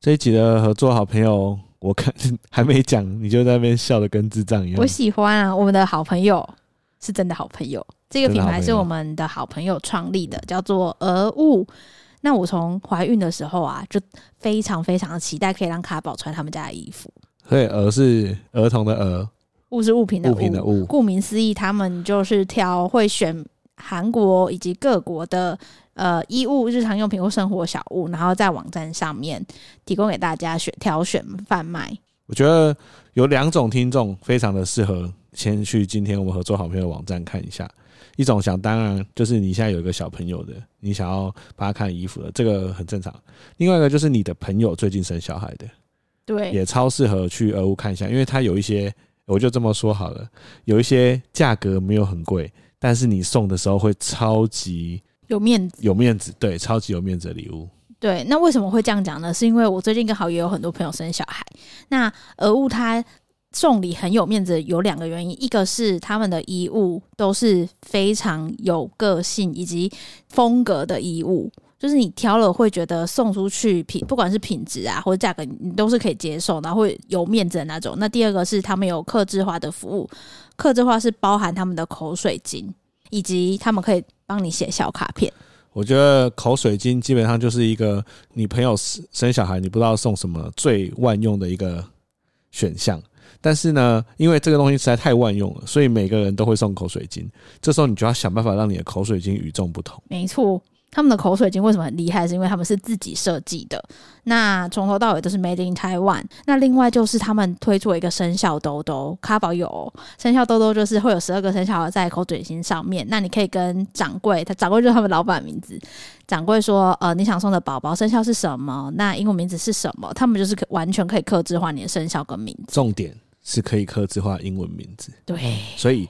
这一集的合作好朋友，我看 还没讲，你就在那边笑的跟智障一样。我喜欢啊，我们的好朋友是真的好朋友。这个品牌是我们的好朋友创立的，叫做鹅物。那我从怀孕的时候啊，就非常非常的期待可以让卡宝穿他们家的衣服。所以鹅是儿童的鹅，物是物品的物。物品的物。顾名思义，他们就是挑会选韩国以及各国的。呃，衣物、日常用品或生活小物，然后在网站上面提供给大家选挑选贩卖。我觉得有两种听众非常的适合先去今天我们合作好朋友的网站看一下。一种想当然就是你现在有一个小朋友的，你想要帮他看衣服的，这个很正常。另外一个就是你的朋友最近生小孩的，对，也超适合去俄乌看一下，因为他有一些，我就这么说好了，有一些价格没有很贵，但是你送的时候会超级。有面子，有面子，对，超级有面子的礼物。对，那为什么会这样讲呢？是因为我最近刚好也有很多朋友生小孩。那俄物他送礼很有面子，有两个原因，一个是他们的衣物都是非常有个性以及风格的衣物，就是你挑了会觉得送出去品，不管是品质啊或者价格，你都是可以接受，然后会有面子的那种。那第二个是他们有客制化的服务，客制化是包含他们的口水巾，以及他们可以。帮你写小卡片，我觉得口水巾基本上就是一个你朋友生小孩，你不知道送什么最万用的一个选项。但是呢，因为这个东西实在太万用了，所以每个人都会送口水巾。这时候你就要想办法让你的口水巾与众不同。没错。他们的口水巾为什么很厉害？是因为他们是自己设计的，那从头到尾都是 Made in Taiwan。那另外就是他们推出了一个生肖兜兜，卡宝有生肖兜兜，就是会有十二个生肖在口水巾上面。那你可以跟掌柜，他掌柜就是他们老板名字，掌柜说，呃，你想送的宝宝生肖是什么？那英文名字是什么？他们就是可完全可以刻制化你的生肖跟名字。重点是可以刻制化英文名字。对，所以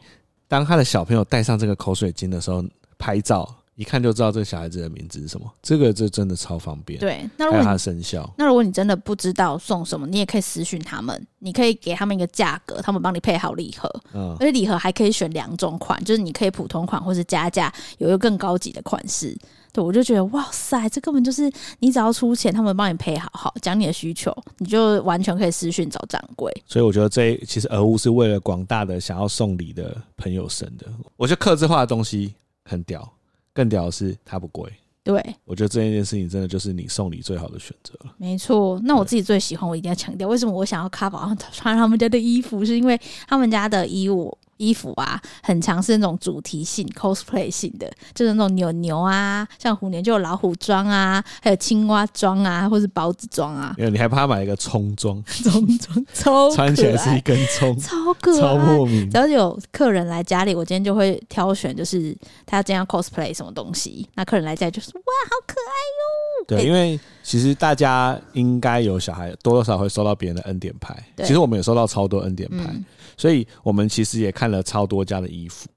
当他的小朋友戴上这个口水巾的时候，拍照。一看就知道这个小孩子的名字是什么，这个这真的超方便。对，那如果他生效，那如果你真的不知道送什么，你也可以私讯他们，你可以给他们一个价格，他们帮你配好礼盒。嗯，而且礼盒还可以选两种款，就是你可以普通款或是加价，有一个更高级的款式。对，我就觉得哇塞，这根本就是你只要出钱，他们帮你配好好，讲你的需求，你就完全可以私讯找掌柜。所以我觉得这其实鹅物是为了广大的想要送礼的朋友生的。我觉得客制化的东西很屌。更屌的是，它不贵。对，我觉得这一件事情真的就是你送礼最好的选择了。没错，那我自己最喜欢，我一定要强调，为什么我想要卡宝穿他们家的衣服，是因为他们家的衣物。衣服啊，很常是那种主题性 cosplay 性的，就是那种牛牛啊，像虎年就有老虎装啊，还有青蛙装啊，或是包子装啊。没有你还怕买一个葱装，葱装 超穿起来是一根葱，超可爱，超莫名。只要有客人来家里，我今天就会挑选，就是他要今天要 cosplay 什么东西，那客人来家就是哇，好可爱哟。对，因为其实大家应该有小孩，多多少少会收到别人的恩典牌。其实我们也收到超多恩典牌。嗯所以我们其实也看了超多家的衣服，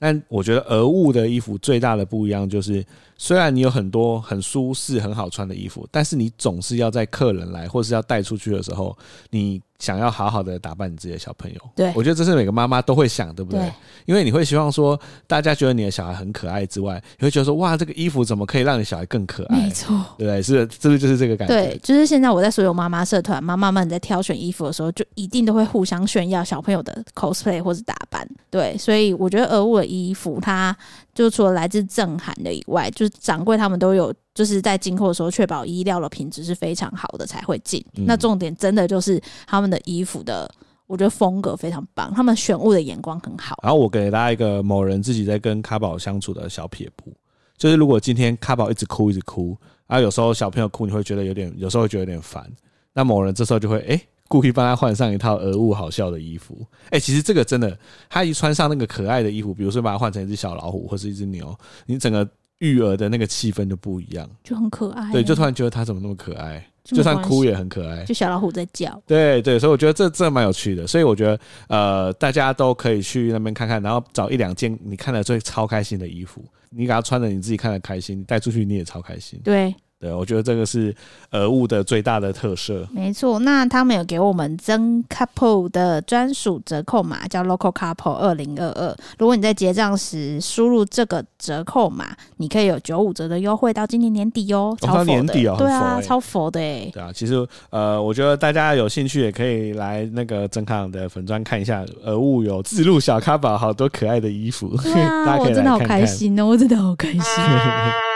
但我觉得俄物的衣服最大的不一样就是，虽然你有很多很舒适、很好穿的衣服，但是你总是要在客人来或是要带出去的时候，你。想要好好的打扮你自己的小朋友，对，我觉得这是每个妈妈都会想，对不对？对，因为你会希望说，大家觉得你的小孩很可爱之外，你会觉得说，哇，这个衣服怎么可以让你小孩更可爱？没错，对不对？是，是不是就是这个感觉？对，就是现在我在所有妈妈社团，妈妈们在挑选衣服的时候，就一定都会互相炫耀小朋友的 cosplay 或是打扮。对，所以我觉得鹅物的衣服，它就除了来自正韩的以外，就是掌柜他们都有。就是在进货的时候，确保衣料的品质是非常好的才会进。嗯。那重点真的就是他们的衣服的，我觉得风格非常棒，他们选物的眼光很好。然后我给大家一个某人自己在跟卡宝相处的小撇步，就是如果今天卡宝一直哭一直哭，然后有时候小朋友哭，你会觉得有点，有时候会觉得有点烦。那某人这时候就会哎、欸，故意帮他换上一套俄物好笑的衣服。哎、欸，其实这个真的，他一穿上那个可爱的衣服，比如说把它换成一只小老虎或是一只牛，你整个。育儿的那个气氛就不一样，就很可爱。对，就突然觉得他怎么那么可爱，就算哭也很可爱。就小老虎在叫。对对，所以我觉得这这蛮有趣的。所以我觉得呃，大家都可以去那边看看，然后找一两件你看了最超开心的衣服，你给他穿着，你自己看的开心，带出去你也超开心。对，对，我觉得这个是俄物的最大的特色。没错，那他们有给我们增 couple 的专属折扣码，叫 local couple 二零二二。如果你在结账时输入这个折扣码，你可以有九五折的优惠到今年年底哦。超佛的，年底哦，对啊，超佛的哎。对啊，其实呃，我觉得大家有兴趣也可以来那个真康的粉砖看一下，俄物有自录小咖宝，好多可爱的衣服。对啊，大家可以来看看，我真的好开心哦，我真的好开心。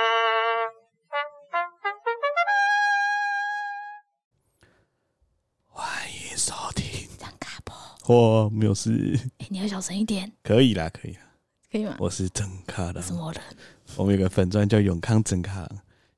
我没有事。哎、欸，你要小声一点。可以啦，可以啦，可以吗？我是真咖郎。什么人？我们有个粉钻叫永康真咖郎，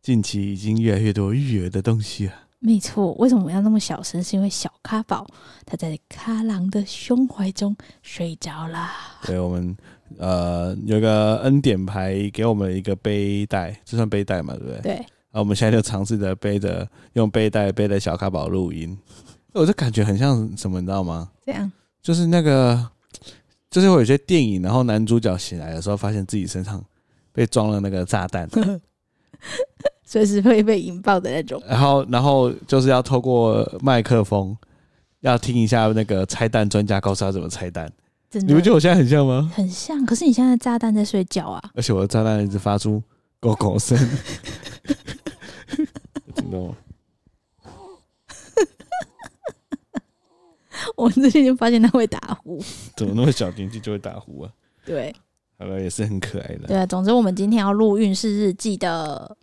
近期已经越来越多育儿的东西了。没错，为什么我要那么小声？是因为小咖宝他在咖郎的胸怀中睡着了。对，我们呃有个恩典牌给我们一个背带，这算背带嘛？对不对？对。然后我们现在就尝试着背着用背带背着小咖宝录音。我就感觉很像什么，你知道吗？这样，就是那个，就是会有些电影，然后男主角醒来的时候，发现自己身上被装了那个炸弹，随时会被引爆的那种。然后，然后就是要透过麦克风，要听一下那个拆弹专家告诉他怎么拆弹。你们觉得我现在很像吗？很像。可是你现在炸弹在睡觉啊！而且我的炸弹一直发出狗狗声，听到吗？我最近就发现他会打呼，怎么那么小年纪就会打呼啊？对，好了，也是很可爱的。对啊，总之我们今天要录运势日记的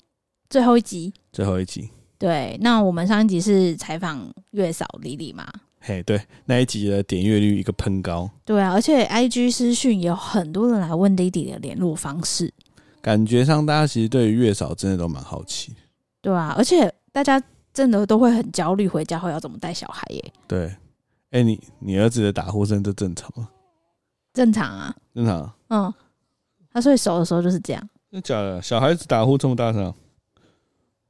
最后一集，最后一集。对，那我们上一集是采访月嫂李李嘛？嘿，对，那一集的点阅率一个喷高。对啊，而且 IG 私讯也有很多人来问弟弟的联络方式，感觉上大家其实对于月嫂真的都蛮好奇。对啊，而且大家真的都会很焦虑，回家后要怎么带小孩耶？对。哎、欸，你你儿子的打呼声这正常吗？正常啊，正常、啊。嗯，他睡熟的时候就是这样。真的假的？小孩子打呼这么大声，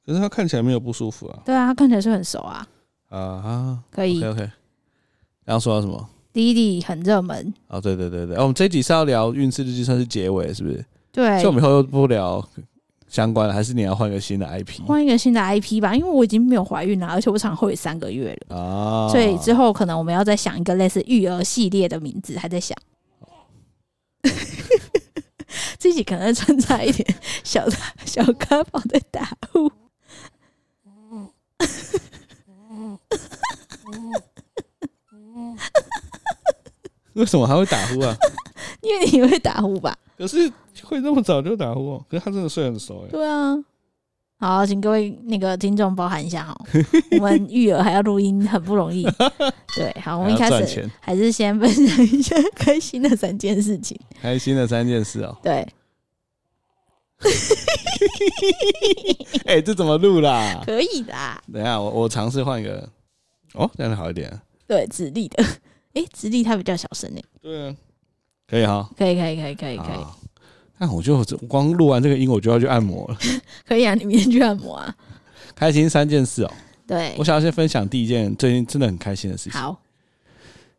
可是他看起来没有不舒服啊。对啊，他看起来是很熟啊。啊哈，可以。OK。然后说到什么？弟弟很热门。哦，对对对对。哦，我们这一集是要聊运势日记，算是结尾，是不是？对。所以我们以后又不聊。相关的，还是你要换一个新的 IP？换一个新的 IP 吧，因为我已经没有怀孕了，而且我产后也三个月了啊，所以之后可能我们要再想一个类似育儿系列的名字，还在想。自己可能穿插一点小小咖宝的打呼。为什么还会打呼啊？因为你会打呼吧？可是。会那么早就打呼？可是他真的睡很熟哎。对啊，好，请各位那个听众包含一下哈，我们育儿还要录音，很不容易。对，好，我们一开始还是先分享一下开心的三件事情。开心的三件事哦。对。哎、欸，这怎么录啦？可以的。等一下，我我尝试换一个。哦，这样好一点。对，直立的。哎、欸，直立它比较小声哎。对啊。可以哈。可以，可以，可以，可以，可以。那我就光录完这个音，我就要去按摩了。可以啊，你明天去按摩啊。开心三件事哦。对，我想要先分享第一件最近真的很开心的事情。好，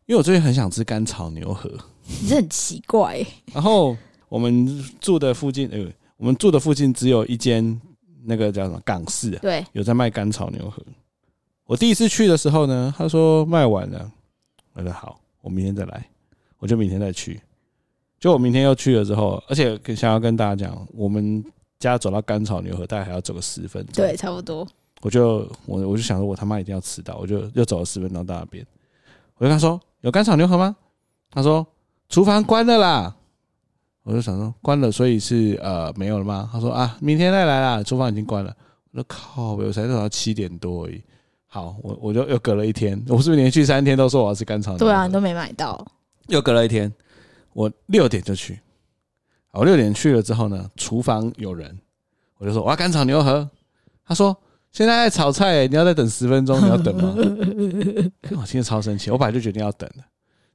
因为我最近很想吃干炒牛河。你这很奇怪、欸。然后我们住的附近，呃，我们住的附近只有一间那个叫什么港式，对，有在卖干炒牛河。我第一次去的时候呢，他说卖完了。我说好，我明天再来，我就明天再去。就我明天又去了之后，而且想要跟大家讲，我们家走到甘草牛河大概还要走个十分钟。对，差不多。我就我我就想说，我他妈一定要迟到，我就又走了十分钟到那边。我就跟他说：“有甘草牛河吗？”他说：“厨房关了啦。”我就想说：“关了，所以是呃没有了吗？”他说：“啊，明天再来啦，厨房已经关了。”我说：“靠，我才走到七点多而已。”好，我我就又隔了一天，我是不是连续三天都说我要吃干炒牛河？对啊，你都没买到。又隔了一天。我六点就去，我六点去了之后呢，厨房有人，我就说我要干炒牛河。他说现在在炒菜，你要再等十分钟，你要等吗？我听着超生气，我本来就决定要等的，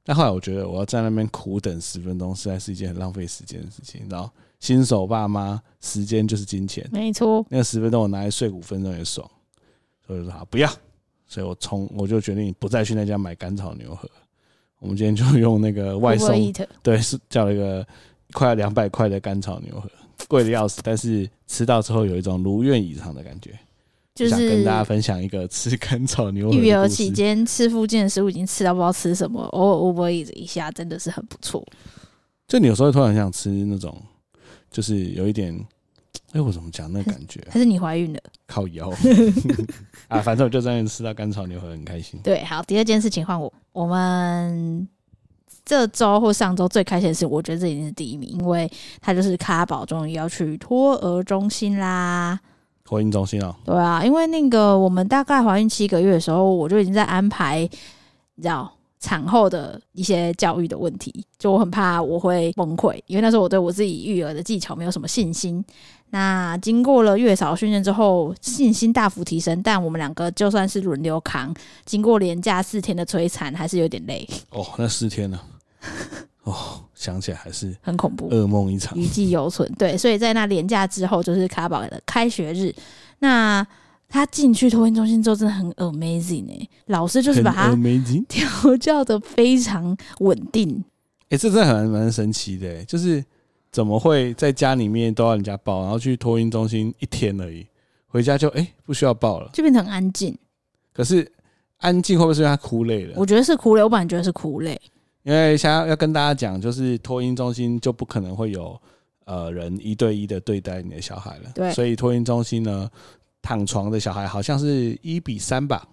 但后来我觉得我要在那边苦等十分钟，实在是一件很浪费时间的事情。然后新手爸妈，时间就是金钱，没错。那个十分钟我拿来睡五分钟也爽，所以说好不要，所以我从我就决定不再去那家买甘草牛河。我们今天就用那个外送，对，是叫了一个快要两百块的甘草牛河，贵的要死，但是吃到之后有一种如愿以偿的感觉。就是想跟大家分享一个吃甘草牛河。育儿期间吃附近的食物已经吃到不知道吃什么，偶尔 Uber Eats 一下真的是很不错。就你有时候突然想吃那种，就是有一点，哎、欸，我怎么讲那感觉、啊？还是你怀孕了？靠腰 啊！反正我就在那吃到甘草牛河很开心。对，好，第二件事情换我。我们这周或上周最开心的事，我觉得这已经是第一名，因为他就是咖宝终于要去托儿中心啦。托婴中心啊？对啊，因为那个我们大概怀孕七个月的时候，我就已经在安排，你知道。产后的一些教育的问题，就我很怕我会崩溃，因为那时候我对我自己育儿的技巧没有什么信心。那经过了月嫂训练之后，信心大幅提升。但我们两个就算是轮流扛，经过连假四天的摧残，还是有点累。哦，那四天呢？哦，想起来还是很恐怖，噩梦一场，余悸犹存。对，所以在那连假之后，就是卡宝的开学日。那他进去托婴中心之后，真的很 amazing 哎、欸！老师就是把他调教的非常稳定。哎、欸，这真的很蛮神奇的、欸，就是怎么会在家里面都要人家抱，然后去托婴中心一天而已，回家就哎、欸、不需要抱了，就变成很安静。可是安静会不会是因为他哭累了？我觉得是哭累，我本来觉得是哭累。因为想要要跟大家讲，就是托婴中心就不可能会有呃人一对一的对待你的小孩了，对，所以托婴中心呢。躺床的小孩好像是一比三吧，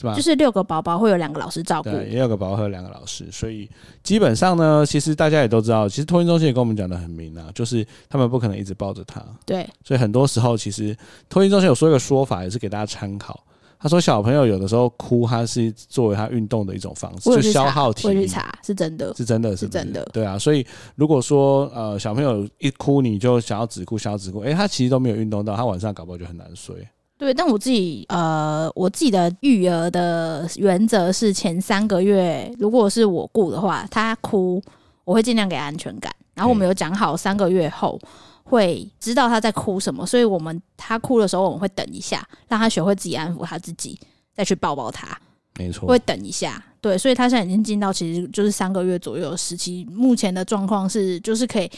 是吧？就是六个宝宝会有两个老师照顾，对，也有个宝宝会有两个老师，所以基本上呢，其实大家也都知道，其实托婴中心也跟我们讲的很明啊，就是他们不可能一直抱着他，对，所以很多时候其实托婴中心有说一个说法，也是给大家参考。他说：“小朋友有的时候哭，他是作为他运动的一种方式，就消耗体力。是真的，是真的，是真的，对啊。所以如果说呃小朋友一哭，你就想要止哭，想要止哭，哎，他其实都没有运动到，他晚上搞不好就很难睡。对，但我自己呃，我自己的育儿的原则是，前三个月如果是我顾的话，他哭，我会尽量给他安全感。然后我们有讲好，三个月后。”会知道他在哭什么，所以我们他哭的时候，我们会等一下，让他学会自己安抚他自己，再去抱抱他。没错，会等一下，对，所以他现在已经进到其实就是三个月左右的时期。目前的状况是，就是可以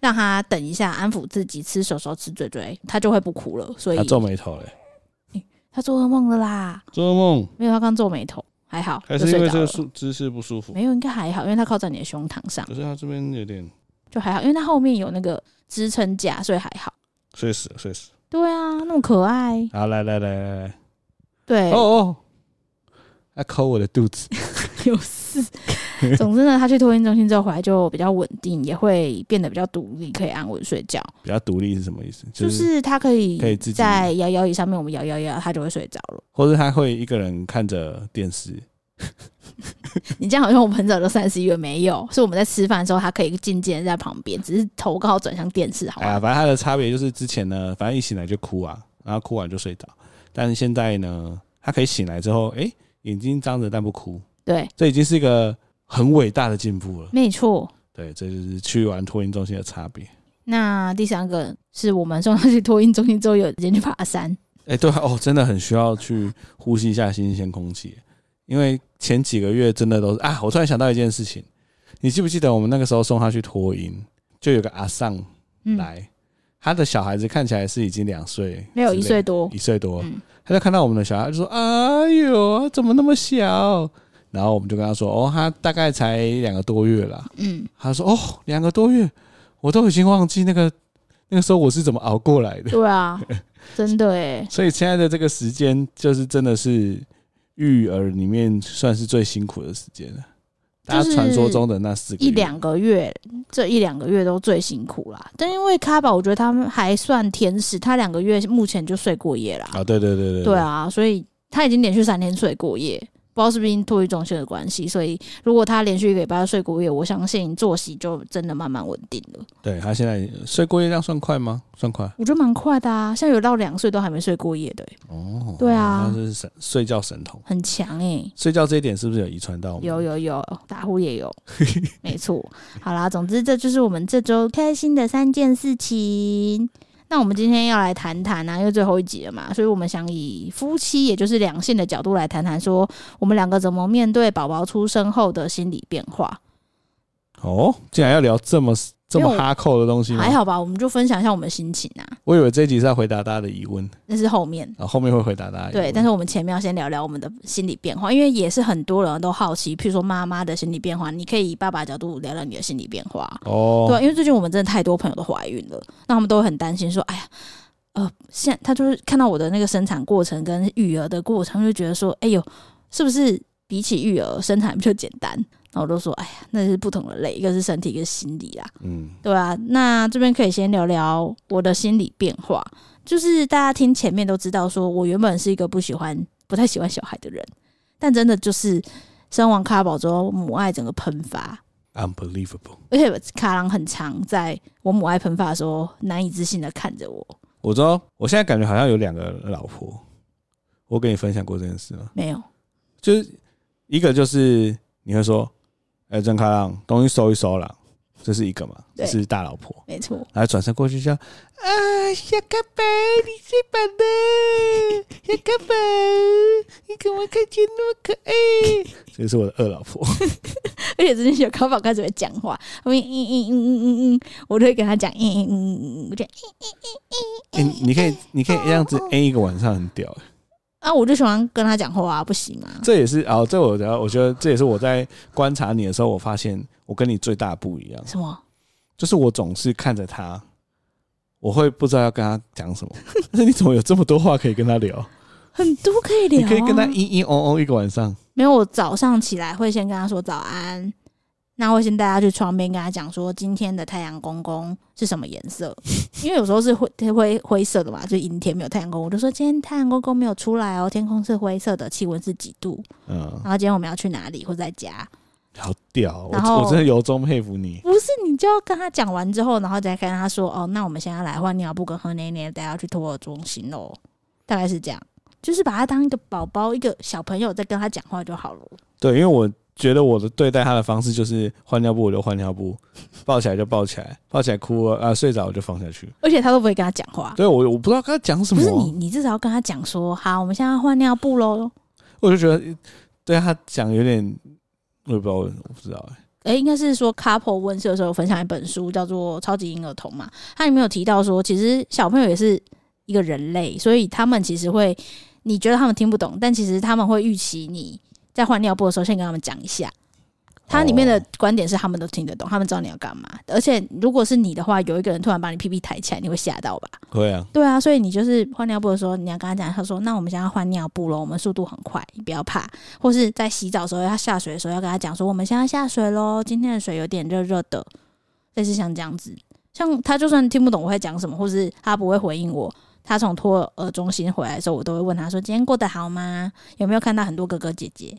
让他等一下，安抚自己，吃手手，吃嘴嘴，他就会不哭了。所以他皱眉头嘞、欸，他做噩梦了啦，做噩梦没有？他刚皱眉头，还好，还是因为这个姿势不舒服？没有，应该还好，因为他靠在你的胸膛上。可是他这边有点，就还好，因为他后面有那个。支撑架，所以还好。睡死了，睡死了。对啊，那么可爱。好，来来来来来。对。哦哦。他抠我的肚子。有事。总之呢，他去托婴中心之后回来就比较稳定，也会变得比较独立，可以安稳睡觉。比较独立是什么意思？就是、就是他可以可以自己在摇摇椅上面，我们摇摇摇，他就会睡着了。或者他会一个人看着电视。你这样好像我们很早就三十一月没有，是我们在吃饭的时候，他可以静静的在旁边，只是头刚好转向电视，好。哎呀，反正他的差别就是之前呢，反正一醒来就哭啊，然后哭完就睡着。但是现在呢，他可以醒来之后，哎、欸，眼睛张着但不哭。对，这已经是一个很伟大的进步了。没错。对，这就是去完托婴中心的差别。那第三个是我们送他去托婴中心之后，有人去爬山。哎、欸，对哦，真的很需要去呼吸一下新鲜空气。因为前几个月真的都是啊，我突然想到一件事情，你记不记得我们那个时候送他去托婴，就有个阿尚来，嗯、他的小孩子看起来是已经两岁，没有一岁多，一岁多，嗯、他就看到我们的小孩就说：“哎呦，怎么那么小？”然后我们就跟他说：“哦，他大概才两个多月啦。”嗯，他说：“哦，两个多月，我都已经忘记那个那个时候我是怎么熬过来的。”对啊，真的哎。所以现在的这个时间就是真的是。育儿里面算是最辛苦的时间了，大家传说中的那四个一两个月，这一两个月都最辛苦啦。但因为卡宝，我觉得他们还算天使，他两个月目前就睡过夜啦啊。对对对对，对，对啊，所以他已经连续三天睡过夜。不知道是不是因托育中心的关系，所以如果他连续一个礼拜睡过夜，我相信作息就真的慢慢稳定了。对，他现在睡过夜这样算快吗？算快？我觉得蛮快的啊，像有到两岁都还没睡过夜的。哦，对啊，他是神睡觉神童，很强哎、欸。睡觉这一点是不是有遗传到？有有有，打呼也有，没错。好啦，总之这就是我们这周开心的三件事情。那我们今天要来谈谈啊，因为最后一集了嘛，所以我们想以夫妻，也就是两性的角度来谈谈，说我们两个怎么面对宝宝出生后的心理变化。哦，竟然要聊这么这么哈扣的东西吗？还好吧，我们就分享一下我们的心情啊。我以为这一集是要回答大家的疑问，那是后面啊，后面会回答大家。对，但是我们前面要先聊聊我们的心理变化，因为也是很多人都好奇，譬如说妈妈的心理变化，你可以以爸爸角度聊聊你的心理变化哦。对，因为最近我们真的太多朋友都怀孕了，那他们都很担心说，哎呀，呃，现他就是看到我的那个生产过程跟育儿的过程，就觉得说，哎呦，是不是比起育儿生产比较简单？我都说，哎呀，那是不同的类，一个是身体，一个是心理啦。嗯，对啊。那这边可以先聊聊我的心理变化，就是大家听前面都知道，说我原本是一个不喜欢、不太喜欢小孩的人，但真的就是生完卡宝之后，母爱整个喷发，unbelievable。而且卡郎很常在我母爱喷发的时候，难以置信的看着我。我知道，我现在感觉好像有两个老婆。我跟你分享过这件事吗？没有，就是一个就是你会说。哎，郑开朗，东西收一收了，这是一个嘛？这是大老婆，没错。然后转身过去叫啊，小哥哥，你最棒的，小哥哥，你怎么看起来那么可爱？这是我的二老婆，而且最近小咖宝开始会讲话，后面嗯嗯嗯嗯嗯嗯，我都会跟他讲，嗯嗯嗯嗯嗯，我讲，嗯嗯嗯嗯嗯。你可以，你可以这样子，嗯一个晚上很屌。啊，我就喜欢跟他讲话啊，不行吗？这也是啊，这我觉得，我觉得这也是我在观察你的时候，我发现我跟你最大不一样。什么？就是我总是看着他，我会不知道要跟他讲什么。但是你怎么有这么多话可以跟他聊？很多可以聊，啊，你可以跟他嘤嘤哦哦一个晚上。没有，我早上起来会先跟他说早安。那我先带他去窗边，跟他讲说今天的太阳公公是什么颜色？因为有时候是灰灰灰色的嘛，就阴天没有太阳公公。我就说今天太阳公公没有出来哦，天空是灰色的，气温是几度？嗯，然后今天我们要去哪里？或在家？好屌！然后我，我真的由衷佩服你。不是，你就要跟他讲完之后，然后再跟他说哦，那我们现在来换尿布跟喝奶奶，带他去托儿中心喽。大概是这样，就是把他当一个宝宝，一个小朋友在跟他讲话就好了。对，因为我。觉得我的对待他的方式就是换尿布我就换尿布，抱起来就抱起来，抱起来哭了啊，睡着我就放下去，而且他都不会跟他讲话。对，我我不知道跟他讲什么。不是你，你至少要跟他讲说，好，我们现在换尿布喽。我就觉得对他讲有点，我也不知道，我不知道哎、欸。哎、欸，应该是说 Couple 温室的时候分享一本书，叫做《超级婴儿童》嘛。它里面有提到说，其实小朋友也是一个人类，所以他们其实会，你觉得他们听不懂，但其实他们会预期你在换尿布的时候，先跟他们讲一下。它里面的观点是他们都听得懂，他们知道你要干嘛。而且如果是你的话，有一个人突然把你屁屁抬起来，你会吓到吧？会啊，对啊。所以你就是换尿布的时候，你要跟他讲，他说：“那我们现在换尿布了，我们速度很快，你不要怕。”或是在洗澡的时候要下水的时候，要跟他讲说：“我们现在下水喽，今天的水有点热热的。”类似像这样子，像他就算听不懂我会讲什么，或是他不会回应我，他从托儿中心回来的时候，我都会问他说：“今天过得好吗？有没有看到很多哥哥姐姐？”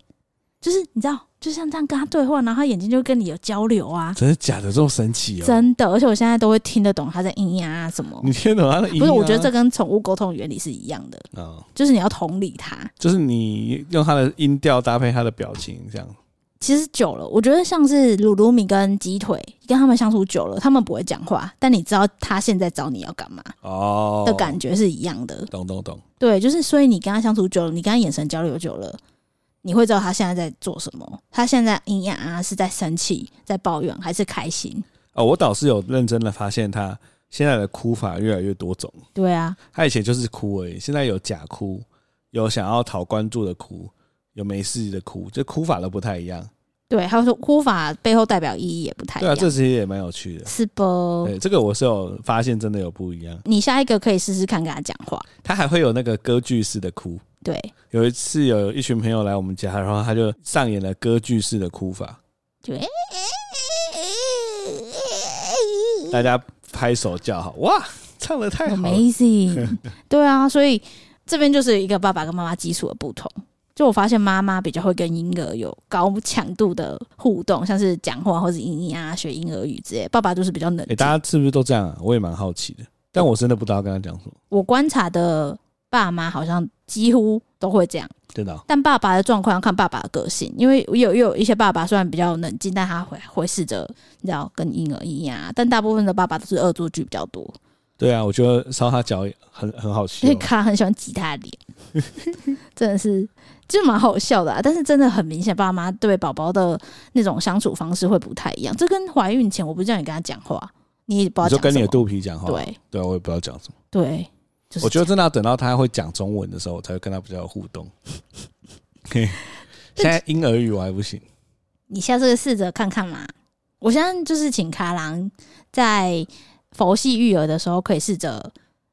就是你知道。就像这样跟他对话，然后他眼睛就跟你有交流啊！真的假的？这么神奇哦！真的，而且我现在都会听得懂他在咿呀啊什么。你听得懂他的嘤嘤？不是，我觉得这跟宠物沟通原理是一样的。嗯，就是你要同理他，就是你用他的音调搭配他的表情，这样。其实久了，我觉得像是鲁鲁米跟鸡腿，跟他们相处久了，他们不会讲话，但你知道他现在找你要干嘛哦的感觉是一样的。懂懂懂。对，就是所以你跟他相处久了，你跟他眼神交流久了。你会知道他现在在做什么？他现在营养啊，是在生气、在抱怨，还是开心？哦，我倒是有认真的发现，他现在的哭法越来越多种。对啊，他以前就是哭而已，现在有假哭，有想要讨关注的哭，有没事的哭，这哭法都不太一样。对，还有说哭法背后代表意义也不太一样。对啊，这其实也蛮有趣的，是不？对，这个我是有发现，真的有不一样。你下一个可以试试看跟他讲话，他还会有那个歌剧式的哭。对，有一次有一群朋友来我们家，然后他就上演了歌剧式的哭法，就，大家拍手叫好，哇，唱的太好，Amazing，对啊，所以这边就是一个爸爸跟妈妈基础的不同。就我发现妈妈比较会跟婴儿有高强度的互动，像是讲话或者嘤嘤啊、学婴儿语之类。爸爸就是比较冷大家是不是都这样啊？我也蛮好奇的，但我真的不知道跟他讲什么。我观察的爸妈好像几乎都会这样，真的。但爸爸的状况要看爸爸的个性，因为有有一些爸爸虽然比较冷静，但他会会试着你知道跟婴儿一样。但大部分的爸爸都是恶作剧比较多，对啊，我觉得烧他脚很很好笑，因为卡很喜欢挤他的脸，真的是就蛮好笑的啊。但是真的很明显，爸妈对宝宝的那种相处方式会不太一样。这跟怀孕前我不是叫你跟他讲话，你也不知道讲跟你的肚皮讲话。对，对我也不知道讲什么。对，就是、我觉得真的要等到他会讲中文的时候，我才会跟他比较有互动。现在婴儿语我还不行，你下次试着看看嘛。我现在就是请卡郎在佛系育儿的时候，可以试着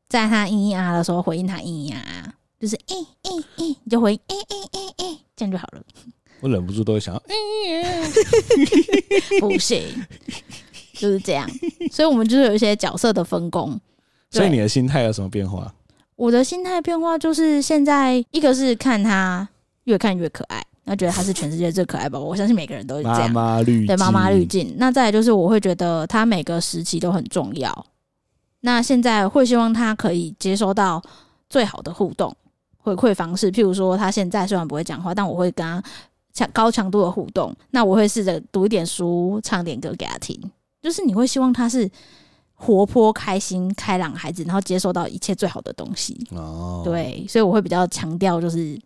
在他咿咿啊的时候回应他咿咿啊，就是嘤嘤嘤，你就回应嘤嘤嘤嘤，这样就好了。我忍不住都会想要，不行，就是这样。所以，我们就是有一些角色的分工。所以，你的心态有什么变化？我的心态变化就是现在，一个是看他越看越可爱。那觉得他是全世界最可爱宝宝，我相信每个人都是这样。妈妈滤，对妈妈滤镜。那再来就是，我会觉得他每个时期都很重要。那现在会希望他可以接收到最好的互动回馈方式，譬如说，他现在虽然不会讲话，但我会跟他强高强度的互动。那我会试着读一点书，唱点歌给他听。就是你会希望他是活泼、开心、开朗孩子，然后接受到一切最好的东西。哦，对，所以我会比较强调就是。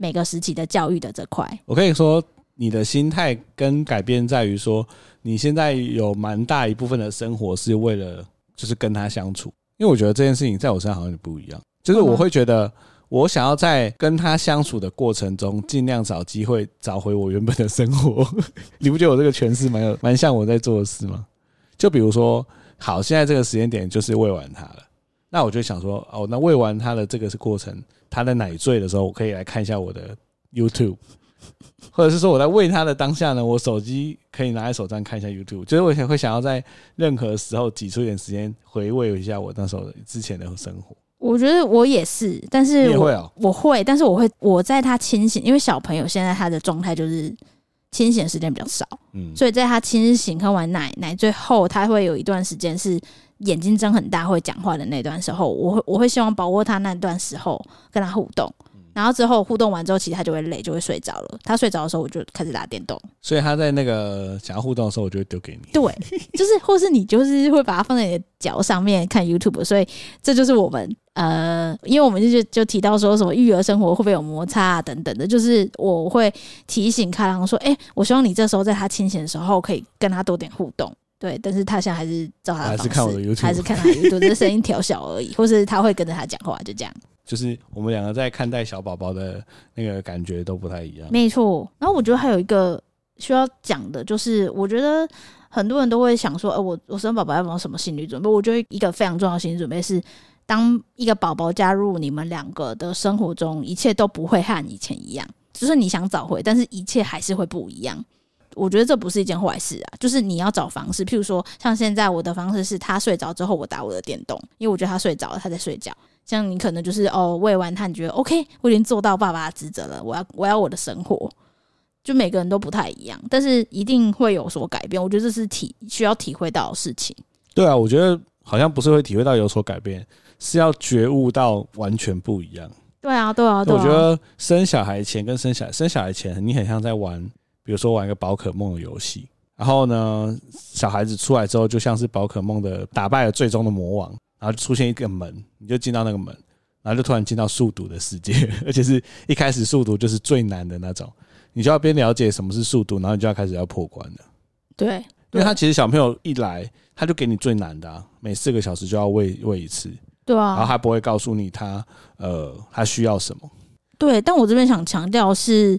每个时期的教育的这块，我可以说你的心态跟改变在于说，你现在有蛮大一部分的生活是为了就是跟他相处，因为我觉得这件事情在我身上好像不一样，就是我会觉得我想要在跟他相处的过程中，尽量找机会找回我原本的生活。你不觉得我这个诠释蛮有蛮像我在做的事吗？就比如说，好，现在这个时间点就是喂完它了，那我就想说，哦，那喂完它的这个是过程。它的奶醉的时候，我可以来看一下我的 YouTube，或者是说我在喂它的当下呢，我手机可以拿在手上看一下 YouTube，就是我也会想要在任何时候挤出一点时间回味一下我那时候之前的生活。我觉得我也是，但是我也会哦，我会，但是我会我在他清醒，因为小朋友现在他的状态就是清醒的时间比较少，嗯，所以在他清醒喝完奶奶最后，他会有一段时间是。眼睛睁很大会讲话的那段时候，我会我会希望把握他那段时候跟他互动，然后之后互动完之后，其实他就会累，就会睡着了。他睡着的时候，我就开始打电动。所以他在那个想要互动的时候，我就会丢给你。对，就是或是你就是会把它放在你的脚上面看 YouTube。所以这就是我们呃，因为我们就就提到说什么育儿生活会不会有摩擦啊等等的，就是我会提醒卡郎说，哎、欸，我希望你这时候在他清醒的时候可以跟他多点互动。对，但是他现在还是照他的方式，还是看我的 YouTube，还是看他的 YouTube，只是声音调小而已，或是他会跟着他讲话，就这样。就是我们两个在看待小宝宝的那个感觉都不太一样。没错。然后我觉得还有一个需要讲的，就是我觉得很多人都会想说，呃，我我生宝宝要没有什么心理准备？我觉得一个非常重要的心理准备是，当一个宝宝加入你们两个的生活中，一切都不会和以前一样。就是你想找回，但是一切还是会不一样。我觉得这不是一件坏事啊，就是你要找方式，譬如说像现在我的方式是他睡着之后我打我的电动，因为我觉得他睡着了，他在睡觉。像你可能就是哦喂完他，你觉得 OK，我已经做到爸爸的职责了，我要我要我的生活。就每个人都不太一样，但是一定会有所改变。我觉得这是体需要体会到的事情。对啊，我觉得好像不是会体会到有所改变，是要觉悟到完全不一样。对啊，对啊，对啊。我觉得生小孩前跟生小孩生小孩前，你很像在玩。比如说玩一个宝可梦的游戏，然后呢，小孩子出来之后，就像是宝可梦的打败了最终的魔王，然后就出现一个门，你就进到那个门，然后就突然进到数独的世界，而且是一开始数独就是最难的那种，你就要边了解什么是数独，然后你就要开始要破关了。对，因为他其实小朋友一来，他就给你最难的啊，每四个小时就要喂喂一次，对啊，然后他不会告诉你他呃他需要什么。对，但我这边想强调是。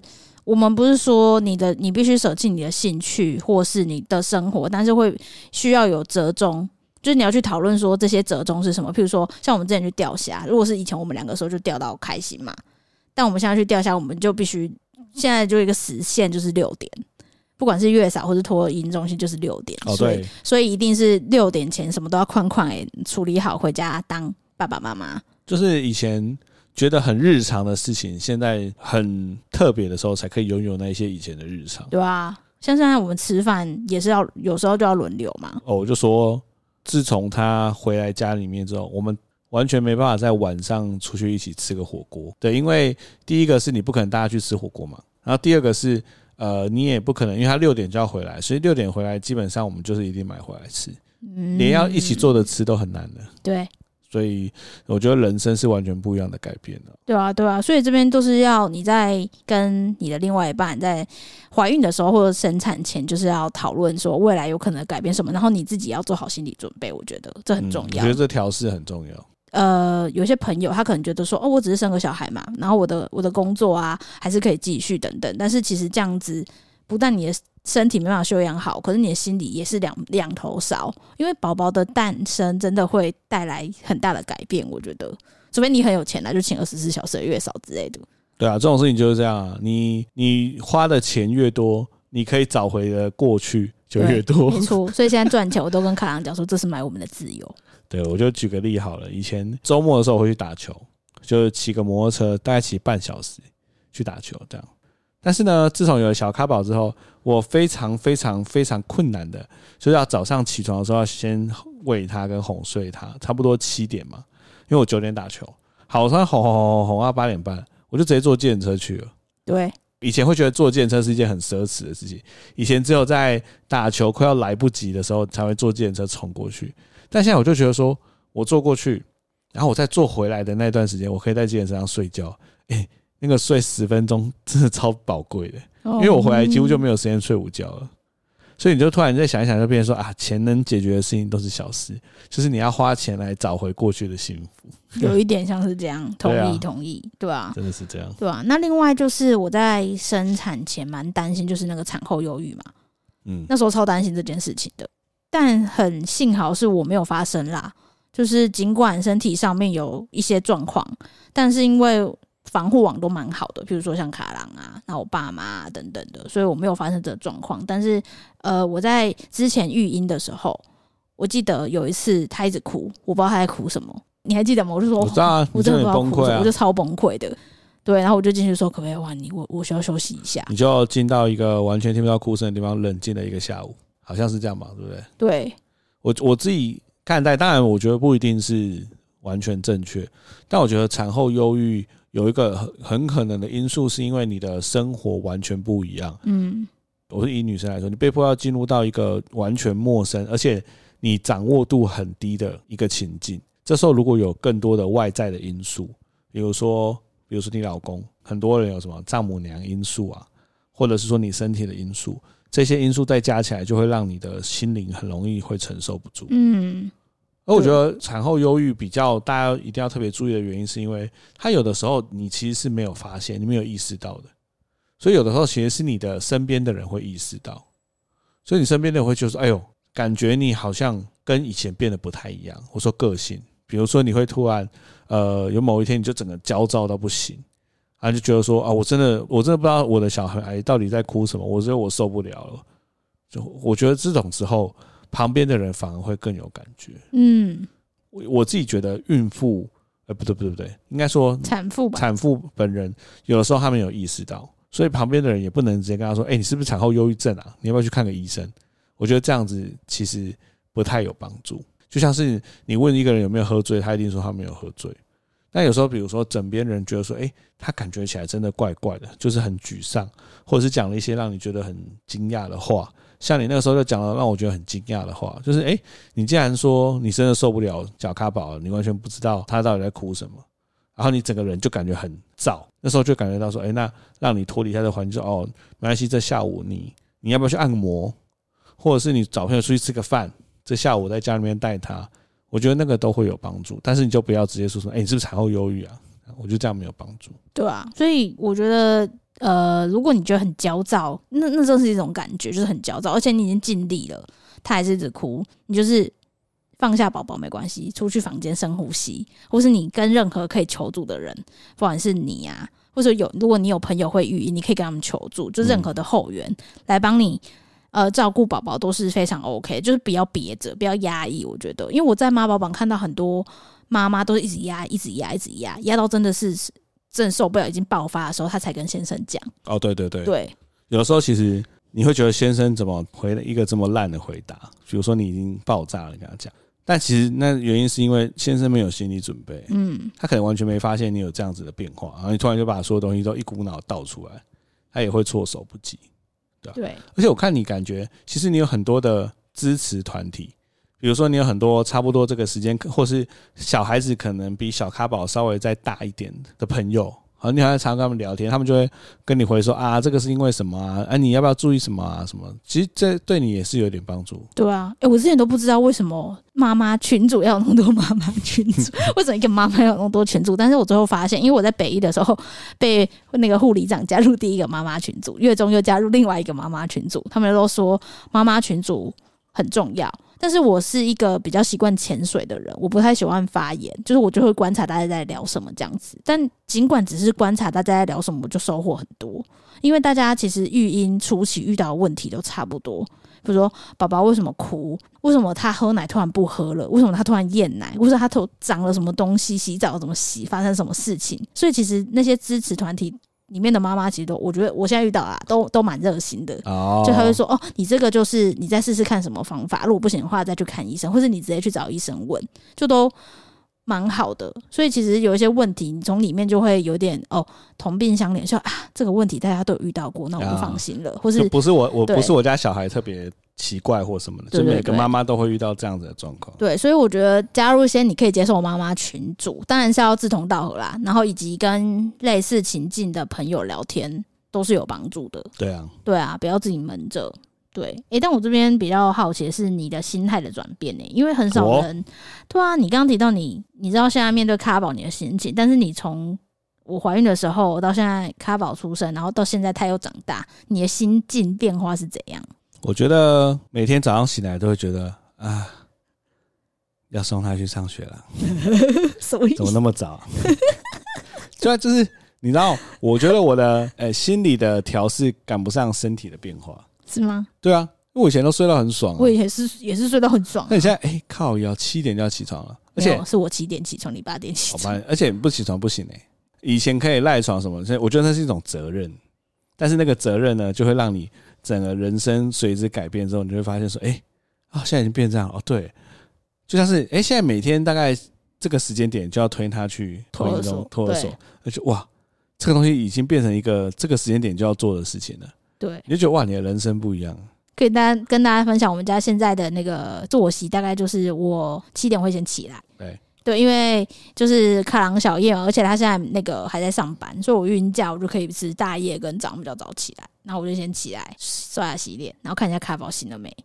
我们不是说你的你必须舍弃你的兴趣或是你的生活，但是会需要有折中，就是你要去讨论说这些折中是什么。譬如说，像我们之前去钓虾，如果是以前我们两个时候就钓到开心嘛，但我们现在去钓虾，我们就必须现在就一个时限就是六点，不管是月嫂或是托婴中心就是六点。哦，对，所以一定是六点前什么都要快快处理好，回家当爸爸妈妈。就是以前。觉得很日常的事情，现在很特别的时候，才可以拥有那些以前的日常。对啊，像现在我们吃饭也是要有时候就要轮流嘛。哦，我就说，自从他回来家里面之后，我们完全没办法在晚上出去一起吃个火锅。对，因为第一个是你不可能大家去吃火锅嘛，然后第二个是呃，你也不可能，因为他六点就要回来，所以六点回来基本上我们就是一定买回来吃，连要一起做的吃都很难的。对。所以我觉得人生是完全不一样的改变的。对啊，对啊，所以这边都是要你在跟你的另外一半在怀孕的时候或者生产前，就是要讨论说未来有可能改变什么，然后你自己要做好心理准备。我觉得这很重要。嗯，我觉得这调试很重要。呃，有些朋友他可能觉得说，哦，我只是生个小孩嘛，然后我的我的工作啊还是可以继续等等。但是其实这样子，不但你的身体没办法休养好，可是你的心理也是两两头烧。因为宝宝的诞生真的会带来很大的改变，我觉得，除非你很有钱了，就请二十四小时的月嫂之类的。对啊，这种事情就是这样啊，你你花的钱越多，你可以找回的过去就越多。没错，所以现在赚钱，我都跟卡郎讲说，这是买我们的自由。对，我就举个例好了。以前周末的时候我会去打球，就是骑个摩托车，大概骑半小时去打球这样。但是呢，自从有了小咖宝之后，我非常非常非常困难的，就是要早上起床的时候要先喂他跟哄睡他，差不多七点嘛，因为我九点打球，好，我说哄哄哄哄哄到八点半，我就直接坐计程车去了。对，以前会觉得坐计程车是一件很奢侈的事情，以前只有在打球快要来不及的时候才会坐计程车冲过去。但现在我就觉得说，我坐过去，然后我再坐回来的那段时间，我可以在计程车上睡觉。哎，那个睡十分钟真的超宝贵的，因为我回来几乎就没有时间睡午觉了。所以你就突然再想一想，就变成说啊，钱能解决的事情都是小事，就是你要花钱来找回过去的幸福。有一点像是这样，同意同意，对啊？真的是这样，对啊？那另外就是我在生产前蛮担心，就是那个产后忧郁嘛，嗯，那时候超担心这件事情的。但很幸好是我没有发生啦，就是尽管身体上面有一些状况，但是因为防护网都蛮好的，譬如说像卡郎啊，那我爸妈啊等等的，所以我没有发生这个状况。但是呃，我在之前育婴的时候，我记得有一次他一直哭，我不知道他在哭什么，你还记得吗？我就说，我知道啊，我真的崩溃，我就超崩溃的。对，然后我就进去说，可不可以换你？我我需要休息一下。你就进到一个完全听不到哭声的地方，冷静了一个下午。好像是这样吧，对不对？对，我我自己看待，当然我觉得不一定是完全正确，但我觉得产后忧郁有一个很很可能的因素，是因为你的生活完全不一样。嗯，我是以女生来说，你被迫要进入到一个完全陌生，而且你掌握度很低的一个情境。这时候如果有更多的外在的因素，比如说，比如说你老公，很多人有什么丈母娘因素啊，或者是说你身体的因素。这些因素再加起来，就会让你的心灵很容易会承受不住。嗯，而我觉得产后忧郁比较大家一定要特别注意的原因，是因为它有的时候你其实是没有发现，你没有意识到的。所以有的时候其实是你的身边的人会意识到，所以你身边的人会觉得说：“哎呦，感觉你好像跟以前变得不太一样。”我说个性，比如说你会突然呃有某一天你就整个焦躁到不行。啊就觉得说啊，我真的，我真的不知道我的小孩到底在哭什么，我觉得我受不了了。就我觉得这种时候，旁边的人反而会更有感觉。嗯，我我自己觉得孕妇，呃，不对不对不对，应该说产妇吧。产妇本人有的时候他们有意识到，所以旁边的人也不能直接跟他说，哎，你是不是产后忧郁症啊？你要不要去看个医生？我觉得这样子其实不太有帮助。就像是你问一个人有没有喝醉，他一定说他没有喝醉。那有时候，比如说枕边人觉得说，诶，他感觉起来真的怪怪的，就是很沮丧，或者是讲了一些让你觉得很惊讶的话。像你那个时候就讲了让我觉得很惊讶的话，就是诶，你既然说你真的受不了小咖宝，你完全不知道他到底在哭什么，然后你整个人就感觉很燥。那时候就感觉到说，诶，那让你脱离他的环境，哦，没关系，这下午你你要不要去按摩，或者是你找朋友出去吃个饭，这下午我在家里面带他。我觉得那个都会有帮助，但是你就不要直接说说，哎，你是不是产后忧郁啊？我觉得这样没有帮助。对啊，所以我觉得，呃，如果你觉得很焦躁，那那就是一种感觉，就是很焦躁，而且你已经尽力了，他还是一直哭，你就是放下宝宝没关系，出去房间深呼吸，或是你跟任何可以求助的人，不管是你呀、啊，或者有如果你有朋友会育婴，你可以跟他们求助，就任何的后援来帮你。呃，照顾宝宝都是非常 OK，就是不要憋着，不要压抑。我觉得，因为我在妈宝榜看到很多妈妈都是一直压，一直压，一直压，压到真的是正受不了，已经爆发的时候，她才跟先生讲。哦，对对对，对。有的时候其实你会觉得先生怎么回了一个这么烂的回答，比如说你已经爆炸了，你跟他讲，但其实那原因是因为先生没有心理准备，嗯，他可能完全没发现你有这样子的变化，然后你突然就把所有东西都一股脑倒出来，他也会措手不及。对，而且我看你感觉，其实你有很多的支持团体，比如说你有很多差不多这个时间，或是小孩子可能比小咖宝稍微再大一点的朋友。好，你好像常跟他们聊天，他们就会跟你回说啊，这个是因为什么啊？啊，你要不要注意什么啊？什么？其实这对你也是有点帮助。对啊，哎、欸，我之前都不知道为什么妈妈群主要有那么多妈妈群组，为什么一个妈妈要有那么多群组？但是我最后发现，因为我在北医的时候被那个护理长加入第一个妈妈群组，月中又加入另外一个妈妈群组，他们都说妈妈群组很重要。但是我是一个比较习惯潜水的人，我不太喜欢发言，就是我就会观察大家在聊什么这样子。但尽管只是观察大家在聊什么，就收获很多，因为大家其实育婴初期遇到的问题都差不多，比如说宝宝为什么哭，为什么他喝奶突然不喝了，为什么他突然厌奶，为什么他头长了什么东西，洗澡怎么洗，发生什么事情。所以其实那些支持团体。里面的妈妈其实都，我觉得我现在遇到啊，都都蛮热心的。哦，就他会说，哦，你这个就是你再试试看什么方法，如果不行的话再去看医生，或者你直接去找医生问，就都蛮好的。所以其实有一些问题，你从里面就会有点哦，同病相怜，说啊，这个问题大家都有遇到过，那我就放心了。哦，或是不是我，我不是我家小孩特别。奇怪或什么的，就每个妈妈都会遇到这样子的状况。对，所以我觉得加入一些你可以接受妈妈群组，当然是要志同道合啦，然后以及跟类似情境的朋友聊天，都是有帮助的。对啊，对啊，不要自己闷着。对，诶、欸，但我这边比较好奇的是你的心态的转变呢，因为很少人。对啊，你刚刚提到你，你知道现在面对卡宝你的心情，但是你从我怀孕的时候到现在卡宝出生，然后到现在他又长大，你的心境变化是怎样？我觉得每天早上醒来都会觉得啊，要送他去上学了。怎么那么早？就就是你知道，我觉得我的呃、欸、心理的调试赶不上身体的变化，是吗？对啊，因为我以前都睡到很爽，啊，我也是也是睡到很爽，啊。那你现在哎、欸、靠，要七点就要起床了，而且是我七点起床，你八点起床，而且不起床不行哎，欸。以前可以赖床什么，所以我觉得那是一种责任，但是那个责任呢，就会让你。整个人生随之改变之后，你就会发现说：“哎，啊，现在已经变这样了。”哦，对，就像是哎，现在每天大概这个时间点就要推他去托儿所，托儿所，而且哇，这个东西已经变成一个这个时间点就要做的事情了。对，你就觉得哇，你的人生不一样。可以大家跟大家分享我们家现在的那个作息，大概就是我七点会先起来。对。对，因为就是卡郎小夜，而且他现在那个还在上班，所以我孕假我就可以吃大夜跟早上比较早起来。然后我就先起来刷牙洗脸，然后看一下卡宝醒了没，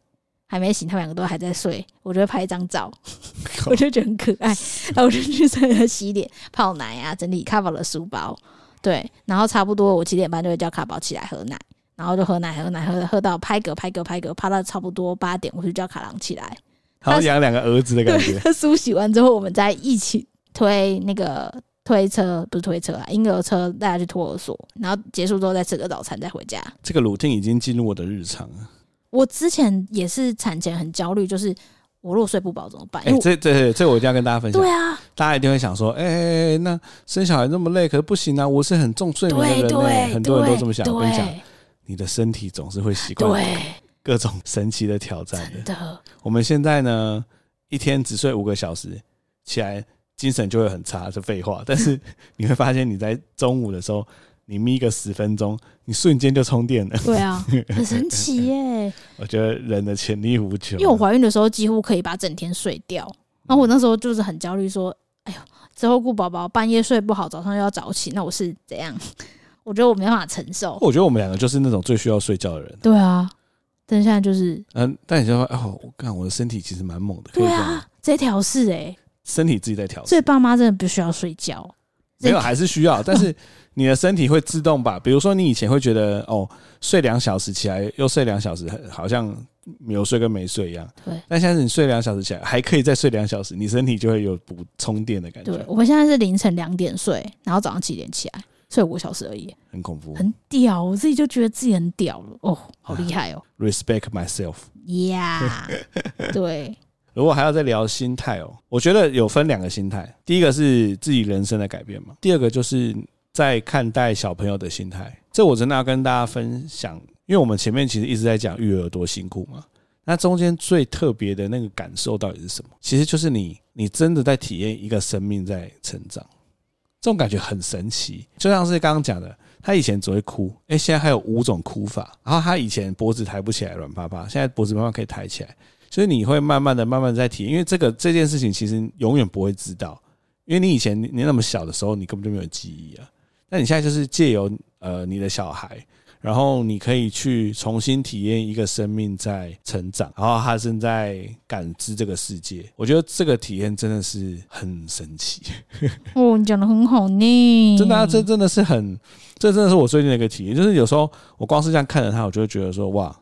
还没醒，他们两个都还在睡，我就会拍一张照，我就觉得很可爱。然后我就去刷牙洗脸、泡奶啊，整理卡宝的书包。对，然后差不多我七点半就会叫卡宝起来喝奶，然后就喝奶喝奶喝喝到拍嗝拍嗝拍嗝，拍到差不多八点，我就叫卡郎起来。好像养两个儿子的感觉。他梳洗完之后，我们再一起推那个推车，不是推车啊，婴儿车带他去托儿所，然后结束之后再吃个早餐再回家。这个 routine 已经进入我的日常了。我之前也是产前很焦虑，就是我如果睡不饱怎么办？哎、欸，这这这我一定要跟大家分享。对啊，大家一定会想说，哎、欸，那生小孩那么累，可是不行啊，我是很重睡眠的人、欸，很多人都这么想。我跟你讲，你的身体总是会习惯。对。各种神奇的挑战的，的。我们现在呢，一天只睡五个小时，起来精神就会很差，是废话。但是你会发现，你在中午的时候，你眯个十分钟，你瞬间就充电了。对啊，很神奇耶！我觉得人的潜力无穷。因为我怀孕的时候几乎可以把整天睡掉，然后我那时候就是很焦虑，说：“哎呦，之后顾宝宝半夜睡不好，早上又要早起，那我是怎样？” 我觉得我没办法承受。我觉得我们两个就是那种最需要睡觉的人。对啊。但现在就是，嗯，但你就说，哦，我看我的身体其实蛮猛的，对啊，这条是哎，身体自己在调整，所以爸妈真的不需要睡觉，没有还是需要，但是 你的身体会自动把，比如说你以前会觉得哦，睡两小时起来又睡两小时，好像没有睡跟没睡一样，对，但现在是你睡两小时起来还可以再睡两小时，你身体就会有补充电的感觉。对，我们现在是凌晨两点睡，然后早上七点起来。睡五个小时而已，很恐怖，很屌，我自己就觉得自己很屌了，哦，好厉害哦！Respect myself，Yeah，对。如果还要再聊心态哦，我觉得有分两个心态，第一个是自己人生的改变嘛，第二个就是在看待小朋友的心态。这我真的要跟大家分享，因为我们前面其实一直在讲育儿多辛苦嘛，那中间最特别的那个感受到底是什么？其实就是你，你真的在体验一个生命在成长。这种感觉很神奇，就像是刚刚讲的，他以前只会哭，诶，现在还有五种哭法。然后他以前脖子抬不起来，软趴趴，现在脖子慢慢可以抬起来。所以你会慢慢的、慢慢在体验，因为这个这件事情其实永远不会知道，因为你以前你那么小的时候，你根本就没有记忆啊。那你现在就是借由呃你的小孩。然后你可以去重新体验一个生命在成长，然后他正在感知这个世界。我觉得这个体验真的是很神奇。哦，你讲的很好呢。真的啊，这真的是很，这真的是我最近的一个体验。就是有时候我光是这样看着他，我就会觉得说，哇，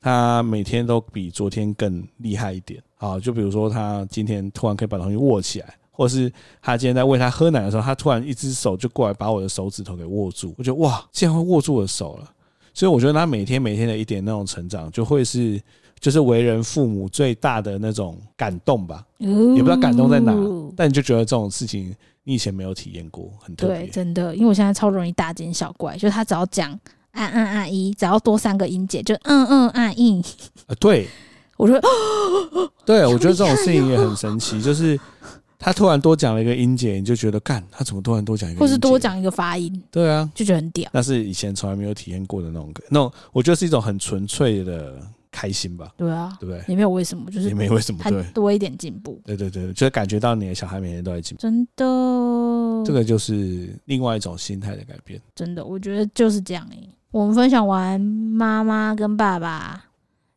他每天都比昨天更厉害一点。好，就比如说他今天突然可以把东西握起来。或者是他今天在喂他喝奶的时候，他突然一只手就过来把我的手指头给握住，我觉得哇，竟然会握住我的手了。所以我觉得他每天每天的一点那种成长，就会是就是为人父母最大的那种感动吧。也不知道感动在哪，但你就觉得这种事情你以前没有体验过，很特别。对，真的，因为我现在超容易大惊小怪，就是他只要讲啊啊啊一，只要多三个音节，就嗯嗯啊一。啊，对，我说，对，我觉得这种事情也很神奇，就是。他突然多讲了一个音节，你就觉得干，他怎么突然多讲一个音？或是多讲一个发音？对啊，就觉得很屌。那是以前从来没有体验过的那种，那种我觉得是一种很纯粹的开心吧。对啊，对不对？也没有为什么，就是也没有为什么，对，多一点进步。对对对，就是感觉到你的小孩每天都在进步。真的，这个就是另外一种心态的改变。真的，我觉得就是这样诶。我们分享完妈妈跟爸爸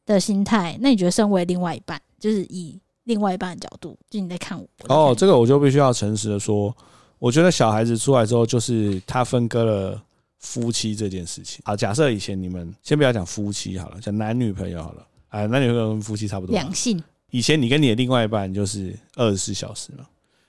的心态，那你觉得身为另外一半，就是以。另外一半的角度，就你在看我。哦，这个我就必须要诚实的说，我觉得小孩子出来之后，就是他分割了夫妻这件事情。好，假设以前你们先不要讲夫妻好了，讲男女朋友好了，啊，男女朋友跟夫妻差不多。两性。以前你跟你的另外一半就是二十四小时嘛，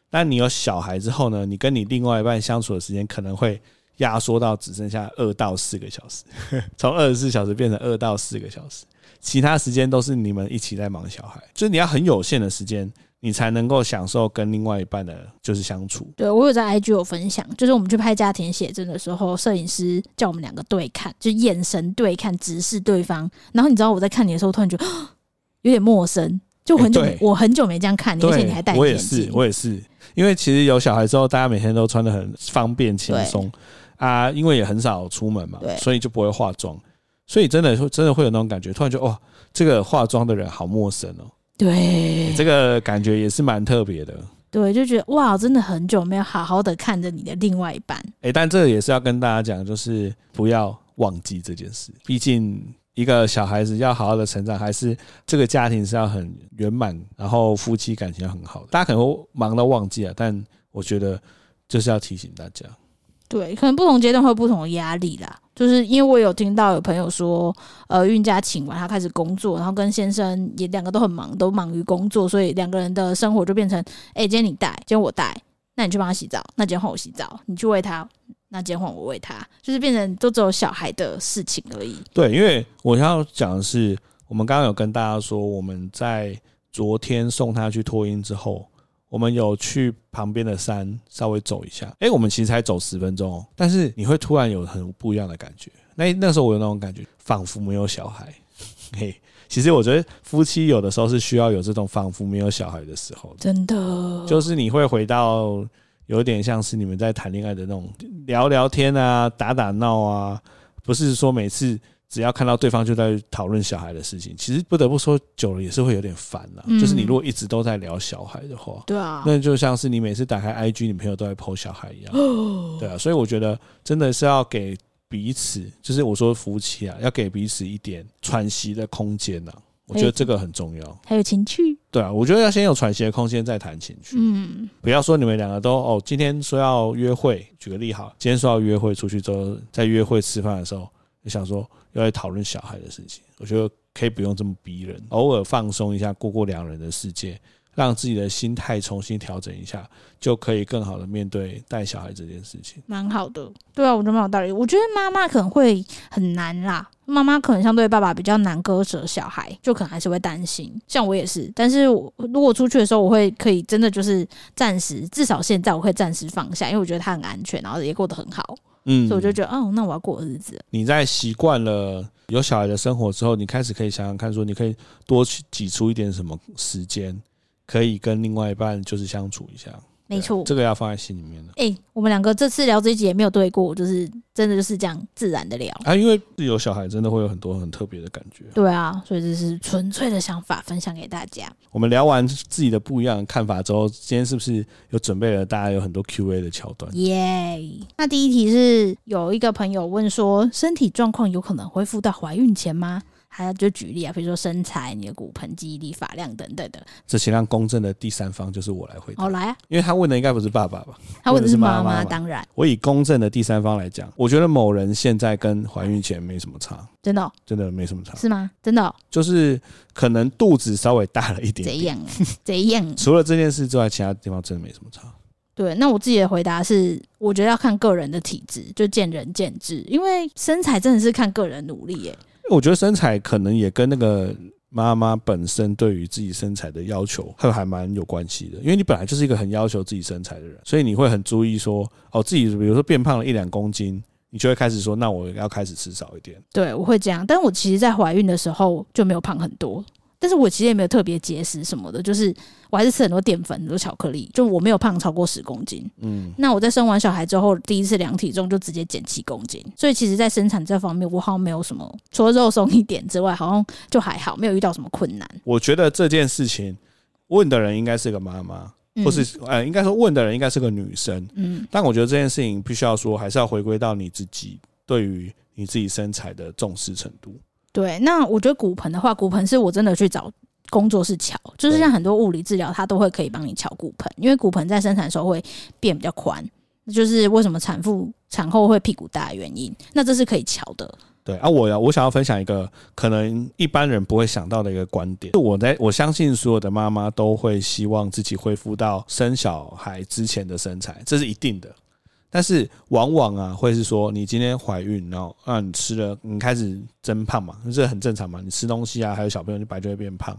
但你有小孩之后呢，你跟你另外一半相处的时间可能会压缩到只剩下二到四个小时，从二十四小时变成二到四个小时。其他时间都是你们一起在忙小孩，就是你要很有限的时间，你才能够享受跟另外一半的，就是相处。对，我有在 IG 有分享，就是我们去拍家庭写真的时候，摄影师叫我们两个对看，就眼神对看，直视对方。然后你知道我在看你的时候，突然觉得 有点陌生，就很久没，我很久没这样看你，而且你还戴眼镜。我也是，我也是，因为其实有小孩之后，大家每天都穿的很方便轻松啊，因为也很少出门嘛，所以就不会化妆。所以真的会真的会有那种感觉，突然就哇，这个化妆的人好陌生哦。对，这个感觉也是蛮特别的。对，就觉得哇，真的很久没有好好的看着你的另外一半。哎，但这个也是要跟大家讲，就是不要忘记这件事。毕竟一个小孩子要好好的成长，还是这个家庭是要很圆满，然后夫妻感情要很好的。大家可能会忙到忘记了，但我觉得就是要提醒大家。对，可能不同阶段会有不同的压力啦。就是因为我有听到有朋友说，呃，孕假请完，他开始工作，然后跟先生也两个都很忙，都忙于工作，所以两个人的生活就变成，哎，今天你带，今天我带，那你去帮他洗澡，那今天换我洗澡，你去喂他，那今天换我喂他，就是变成都只有小孩的事情而已。对，因为我要讲的是，我们刚刚有跟大家说，我们在昨天送他去托婴之后。我们有去旁边的山稍微走一下，哎，我们其实才走十分钟哦，但是你会突然有很不一样的感觉。那那时候我有那种感觉，仿佛没有小孩。嘿，其实我觉得夫妻有的时候是需要有这种仿佛没有小孩的时候，真的，就是你会回到有点像是你们在谈恋爱的那种聊聊天啊、打打闹啊，不是说每次。只要看到对方就在讨论小孩的事情，其实不得不说，久了也是会有点烦了。就是你如果一直都在聊小孩的话，对啊，那就像是你每次打开 IG，你朋友都在 po 小孩一样，对啊。所以我觉得真的是要给彼此，就是我说夫妻啊，要给彼此一点喘息的空间呐。我觉得这个很重要。还有情趣，对啊，我觉得要先有喘息的空间，再谈情趣。嗯，不要说你们两个都哦，今天说要约会，举个例好，今天说要约会出去之后，在约会吃饭的时候，你想说。要来讨论小孩的事情，我觉得可以不用这么逼人，偶尔放松一下，过过两人的世界，让自己的心态重新调整一下，就可以更好的面对带小孩这件事情。蛮好的，对啊，我觉得蛮有道理。我觉得妈妈可能会很难啦，妈妈可能相对爸爸比较难割舍小孩，就可能还是会担心。像我也是，但是我如果出去的时候，我会可以真的就是暂时，至少现在我会暂时放下，因为我觉得他很安全，然后也过得很好。嗯，所以我就觉得，哦，那我要过日子。你在习惯了有小孩的生活之后，你开始可以想想看，说你可以多去挤出一点什么时间，可以跟另外一半就是相处一下。没错，这个要放在心里面的。哎，我们两个这次聊这一集也没有对过，就是真的就是这样自然的聊啊，因为有小孩真的会有很多很特别的感觉。对啊，所以这是纯粹的想法分享给大家。我们聊完自己的不一样的看法之后，今天是不是有准备了大家有很多 Q&A 的桥段？耶、yeah！那第一题是有一个朋友问说，身体状况有可能恢复到怀孕前吗？还有就举例啊，比如说身材、你的骨盆、记忆力、发量等等的。这些让公正的第三方就是我来回答。好、哦、来啊，因为他问的应该不是爸爸吧？他问的是妈妈。当然，我以公正的第三方来讲，我觉得某人现在跟怀孕前没什么差。真的、哦？真的没什么差？是吗？真的、哦？就是可能肚子稍微大了一点点。怎样？怎样？除了这件事之外，其他地方真的没什么差。对，那我自己的回答是，我觉得要看个人的体质，就见仁见智。因为身材真的是看个人努力耶。我觉得身材可能也跟那个妈妈本身对于自己身材的要求还还蛮有关系的，因为你本来就是一个很要求自己身材的人，所以你会很注意说，哦，自己比如说变胖了一两公斤，你就会开始说，那我要开始吃少一点。对，我会这样，但我其实，在怀孕的时候就没有胖很多。但是我其实也没有特别节食什么的，就是我还是吃很多淀粉、很多巧克力，就我没有胖超过十公斤。嗯，那我在生完小孩之后，第一次量体重就直接减七公斤，所以其实，在生产这方面，我好像没有什么，除了肉松一点之外，好像就还好，没有遇到什么困难。我觉得这件事情问的人应该是个妈妈，或是呃，应该说问的人应该是个女生。嗯，但我觉得这件事情必须要说，还是要回归到你自己对于你自己身材的重视程度。对，那我觉得骨盆的话，骨盆是我真的去找工作室瞧，就是像很多物理治疗，它都会可以帮你瞧骨盆，因为骨盆在生产的时候会变比较宽，就是为什么产妇产后会屁股大的原因。那这是可以瞧的。对啊，我要我想要分享一个可能一般人不会想到的一个观点，就我在我相信所有的妈妈都会希望自己恢复到生小孩之前的身材，这是一定的。但是往往啊，会是说你今天怀孕，然后啊，你吃了，你开始增胖嘛，这很正常嘛。你吃东西啊，还有小朋友，就本来就会变胖。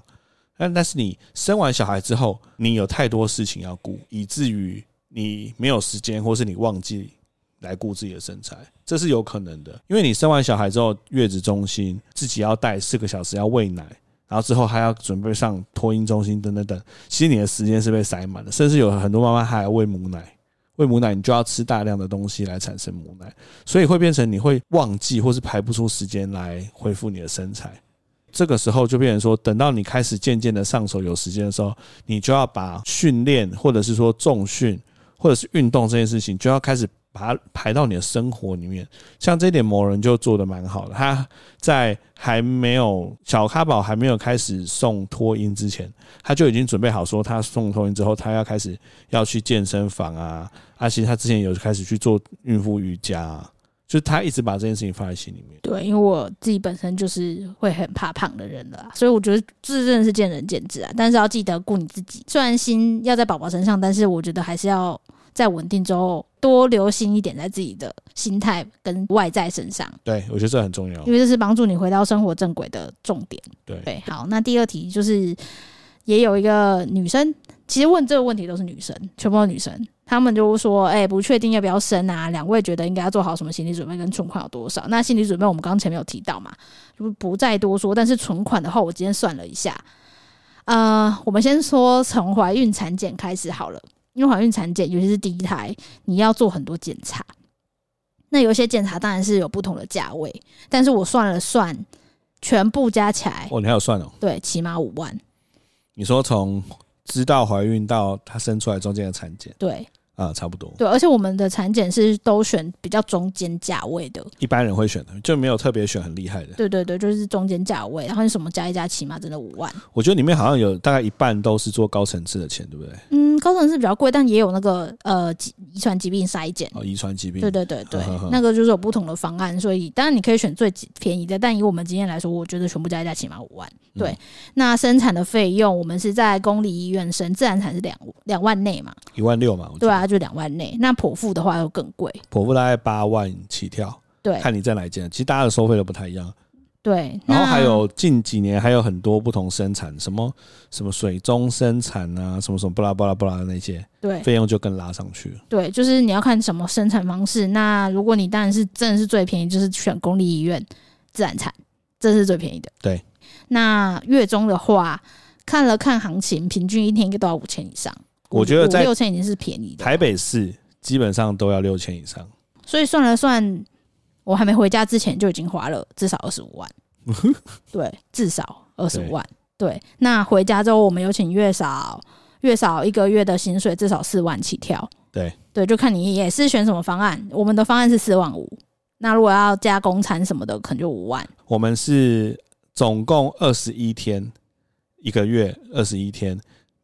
但但是你生完小孩之后，你有太多事情要顾，以至于你没有时间，或是你忘记来顾自己的身材，这是有可能的。因为你生完小孩之后，月子中心自己要带四个小时要喂奶，然后之后还要准备上托婴中心等等等，其实你的时间是被塞满的，甚至有很多妈妈还要喂母奶。喂母奶，你就要吃大量的东西来产生母奶，所以会变成你会忘记或是排不出时间来恢复你的身材。这个时候就变成说，等到你开始渐渐的上手有时间的时候，你就要把训练或者是说重训或者是运动这件事情，就要开始。把它排到你的生活里面，像这点某人就做得蛮好的。他在还没有小咖宝还没有开始送托音之前，他就已经准备好说，他送托音之后，他要开始要去健身房啊。而且他之前有开始去做孕妇瑜伽啊，就他一直把这件事情放在心里面。对，因为我自己本身就是会很怕胖的人了，所以我觉得这真的是见仁见智啊。但是要记得顾你自己，虽然心要在宝宝身上，但是我觉得还是要。在稳定之后，多留心一点在自己的心态跟外在身上。对，我觉得这很重要，因为这是帮助你回到生活正轨的重点。对对，好，那第二题就是，也有一个女生，其实问这个问题都是女生，全部都是女生，她们就说：“哎、欸，不确定要不要生啊？”两位觉得应该要做好什么心理准备跟存款有多少？那心理准备我们刚刚前面有提到嘛，就不再多说。但是存款的话，我今天算了一下，呃，我们先说从怀孕产检开始好了。因为怀孕产检，尤其是第一胎，你要做很多检查。那有些检查当然是有不同的价位，但是我算了算，全部加起来，哦，你还有算哦？对，起码五万。你说从知道怀孕到她生出来中间的产检，对。啊，差不多。对，而且我们的产检是都选比较中间价位的，一般人会选的，就没有特别选很厉害的。对对对，就是中间价位，然后你什么加一加，起码真的五万。我觉得里面好像有大概一半都是做高层次的钱，对不对？嗯，高层次比较贵，但也有那个呃遗传疾病筛检。哦，遗传疾病。对对对对，呵呵呵那个就是有不同的方案，所以当然你可以选最便宜的，但以我们经验来说，我觉得全部加一加起码五万。对，嗯、那生产的费用，我们是在公立医院生，自然产是两两万内嘛，一万六嘛，对啊，就两万内。那剖腹的话又更贵，剖腹大概八万起跳。对，看你在哪间，其实大家的收费都不太一样。对，然后还有近几年还有很多不同生产，什么什么水中生产啊，什么什么巴拉巴拉巴拉的那些，对，费用就更拉上去了。对，就是你要看什么生产方式。那如果你当然是真的是最便宜，就是选公立医院自然产，这是最便宜的。对，那月中的话，看了看行情，平均一天应该都要五千以上。我觉得在六千已经是便宜的。台北市基本上都要六千以上，所以算了算，我还没回家之前就已经花了至少二十五万，对，至少二十五万。对，那回家之后我们有请月嫂，月嫂一个月的薪水至少四万起跳。对对，就看你也是选什么方案。我们的方案是四万五，那如果要加工餐什么的，可能就五万。我们是总共二十一天，一个月二十一天，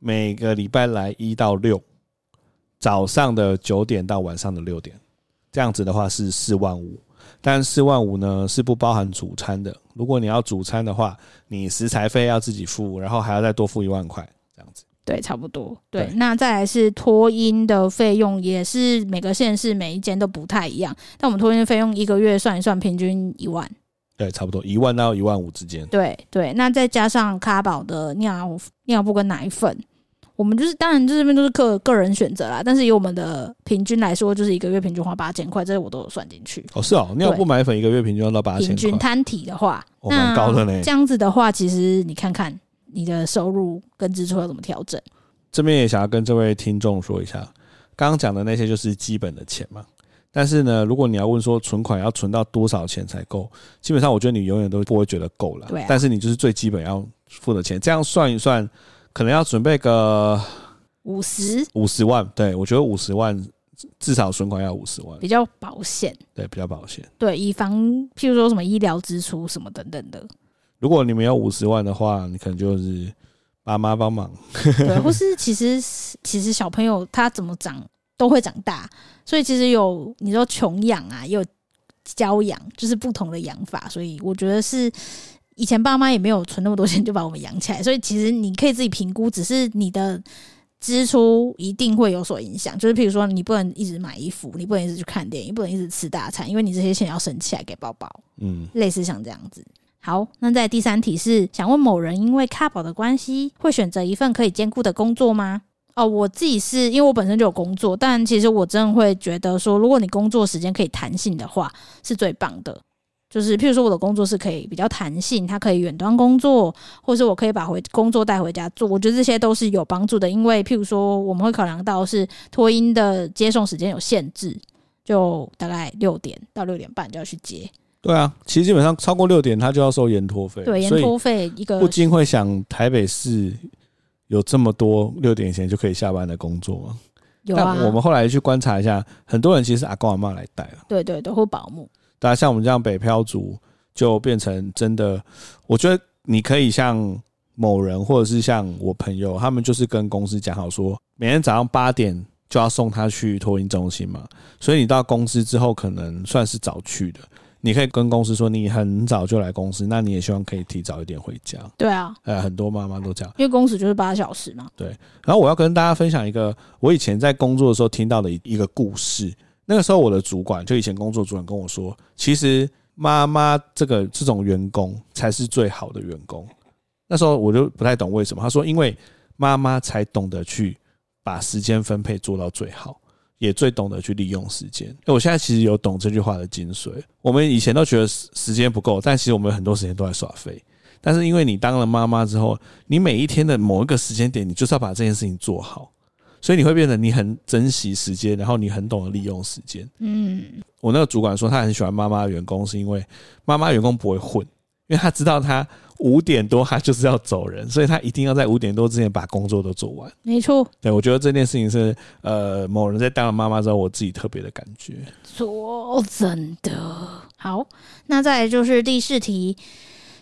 每个礼拜来一到六，早上的九点到晚上的六点，这样子的话是四万五。但四万五呢是不包含主餐的。如果你要主餐的话，你食材费要自己付，然后还要再多付一万块，这样子。对，差不多。对，对那再来是托婴的费用，也是每个县市每一间都不太一样。但我们托婴费用一个月算一算，平均一万。对，差不多一万到一万五之间。对对，那再加上咖宝的尿尿布跟奶粉。我们就是，当然这边都是个个人选择啦。但是以我们的平均来说，就是一个月平均花八千块，这些我都有算进去。哦，是哦，尿布买粉一个月平均要到八千。平均摊体的话，哦，蛮高的呢。这样子的话，其实你看看你的收入跟支出要怎么调整。这边也想要跟这位听众说一下，刚刚讲的那些就是基本的钱嘛。但是呢，如果你要问说存款要存到多少钱才够，基本上我觉得你永远都不会觉得够了。对啊。但是你就是最基本要付的钱，这样算一算。可能要准备个五十五十万，对，我觉得五十万至少存款要五十万，比较保险。对，比较保险。对，以防譬如说什么医疗支出什么等等的。如果你们有五十万的话，你可能就是爸妈帮忙。对，或是其实其实小朋友他怎么长都会长大，所以其实有你说穷养啊，也有教养，就是不同的养法。所以我觉得是。以前爸妈也没有存那么多钱就把我们养起来，所以其实你可以自己评估，只是你的支出一定会有所影响。就是譬如说，你不能一直买衣服，你不能一直去看电影，不能一直吃大餐，因为你这些钱要省起来给宝宝。嗯，类似像这样子。好，那在第三题是想问某人因为卡宝的关系，会选择一份可以兼顾的工作吗？哦，我自己是因为我本身就有工作，但其实我真的会觉得说，如果你工作时间可以弹性的话，是最棒的。就是，譬如说，我的工作是可以比较弹性，它可以远端工作，或是我可以把回工作带回家做。我觉得这些都是有帮助的，因为譬如说，我们会考量到是托婴的接送时间有限制，就大概六点到六点半就要去接。对啊，其实基本上超过六点，他就要收延托费。对，延托费一个不禁会想，台北市有这么多六点前就可以下班的工作吗？有啊。但我们后来去观察一下，很多人其实是阿公阿妈来带了。对对，都会保姆。大家像我们这样北漂族，就变成真的。我觉得你可以像某人，或者是像我朋友，他们就是跟公司讲好说，每天早上八点就要送他去托运中心嘛。所以你到公司之后，可能算是早去的。你可以跟公司说，你很早就来公司，那你也希望可以提早一点回家。对啊，呃，很多妈妈都这样，因为工时就是八小时嘛。对。然后我要跟大家分享一个我以前在工作的时候听到的一个故事。那个时候，我的主管就以前工作主管跟我说，其实妈妈这个这种员工才是最好的员工。那时候我就不太懂为什么。他说，因为妈妈才懂得去把时间分配做到最好，也最懂得去利用时间。我现在其实有懂这句话的精髓。我们以前都觉得时间不够，但其实我们很多时间都在耍废。但是因为你当了妈妈之后，你每一天的某一个时间点，你就是要把这件事情做好。所以你会变得你很珍惜时间，然后你很懂得利用时间。嗯，我那个主管说他很喜欢妈妈的员工，是因为妈妈员工不会混，因为他知道他五点多他就是要走人，所以他一定要在五点多之前把工作都做完。没错，对，我觉得这件事情是呃，某人在当了妈妈之后，我自己特别的感觉。说真的，好，那再来就是第四题，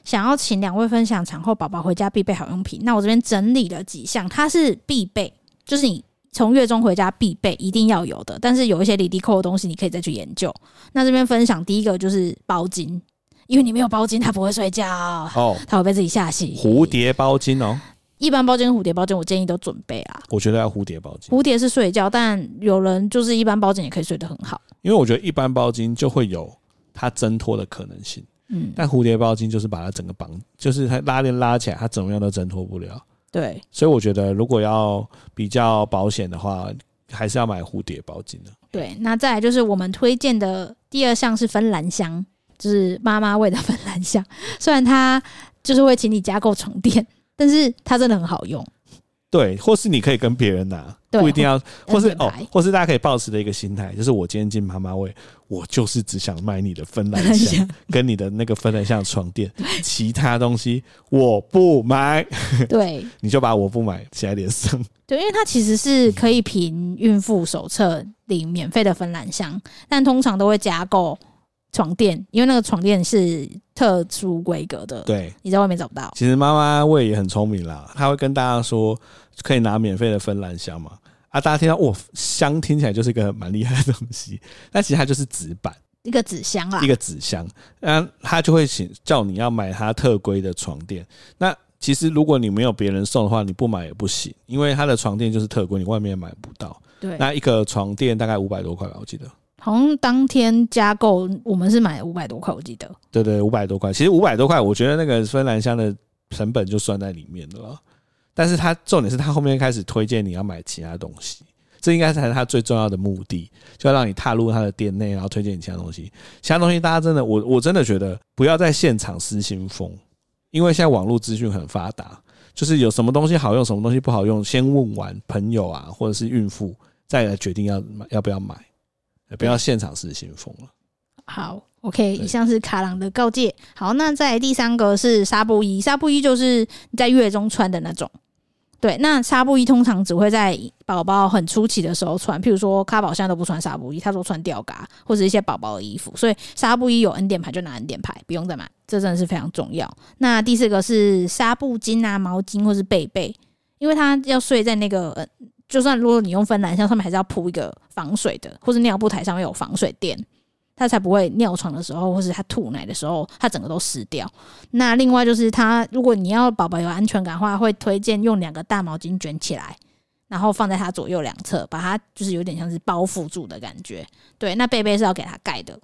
想要请两位分享产后宝宝回家必备好用品。那我这边整理了几项，它是必备，就是你。从月中回家必备，一定要有的。但是有一些离地扣的东西，你可以再去研究。那这边分享第一个就是包巾，因为你没有包巾，他不会睡觉哦，他会被自己吓醒。蝴蝶包巾哦，一般包巾、蝴蝶包巾，我建议都准备啊。我觉得要蝴蝶包巾，蝴蝶是睡觉，但有人就是一般包巾也可以睡得很好。因为我觉得一般包巾就会有它挣脱的可能性，嗯，但蝴蝶包巾就是把它整个绑，就是它拉链拉起来，它怎么样都挣脱不了。对，所以我觉得如果要比较保险的话，还是要买蝴蝶包巾的。对，那再来就是我们推荐的第二项是芬兰香，就是妈妈味的芬兰香。虽然它就是会请你加购床垫，但是它真的很好用。对，或是你可以跟别人拿，不一定要，或是哦，或是大家可以抱持的一个心态，就是我今天进妈妈位，我就是只想买你的芬兰香跟你的那个芬兰香床垫，其他东西我不买。对，你就把我不买写在脸上。对，因为它其实是可以凭孕妇手册领免费的芬兰香，但通常都会加购。床垫，因为那个床垫是特殊规格的，对，你在外面找不到。其实妈妈味也很聪明啦，她会跟大家说可以拿免费的芬兰香嘛。啊，大家听到哇，香听起来就是一个蛮厉害的东西，但其实它就是纸板，一个纸箱啦，一个纸箱。那他就会请叫你要买他特规的床垫。那其实如果你没有别人送的话，你不买也不行，因为他的床垫就是特规，你外面也买不到。对，那一个床垫大概五百多块吧，我记得。好像当天加购，我们是买五百多块，我记得。对对，五百多块。其实五百多块，我觉得那个芬兰香的成本就算在里面了。但是他重点是他后面开始推荐你要买其他东西，这应该才是他最重要的目的，就要让你踏入他的店内，然后推荐你其他东西。其他东西大家真的，我我真的觉得不要在现场失心疯，因为现在网络资讯很发达，就是有什么东西好用，什么东西不好用，先问完朋友啊，或者是孕妇，再来决定要买要不要买。不要现场失心疯了。好，OK，以上是卡郎的告诫。好，那再来第三个是纱布衣，纱布衣就是你在月中穿的那种。对，那纱布衣通常只会在宝宝很初期的时候穿，譬如说卡宝现在都不穿纱布衣，他说穿吊嘎或者一些宝宝的衣服，所以纱布衣有 N 点牌就拿 N 点牌，不用再买，这真的是非常重要。那第四个是纱布巾啊、毛巾或是被被，因为他要睡在那个。呃就算如果你用芬兰香，上面还是要铺一个防水的，或是尿布台上面有防水垫，它才不会尿床的时候，或是他吐奶的时候，它整个都湿掉。那另外就是，它如果你要宝宝有安全感的话，会推荐用两个大毛巾卷起来，然后放在它左右两侧，把它就是有点像是包覆住的感觉。对，那被被是要给它盖的。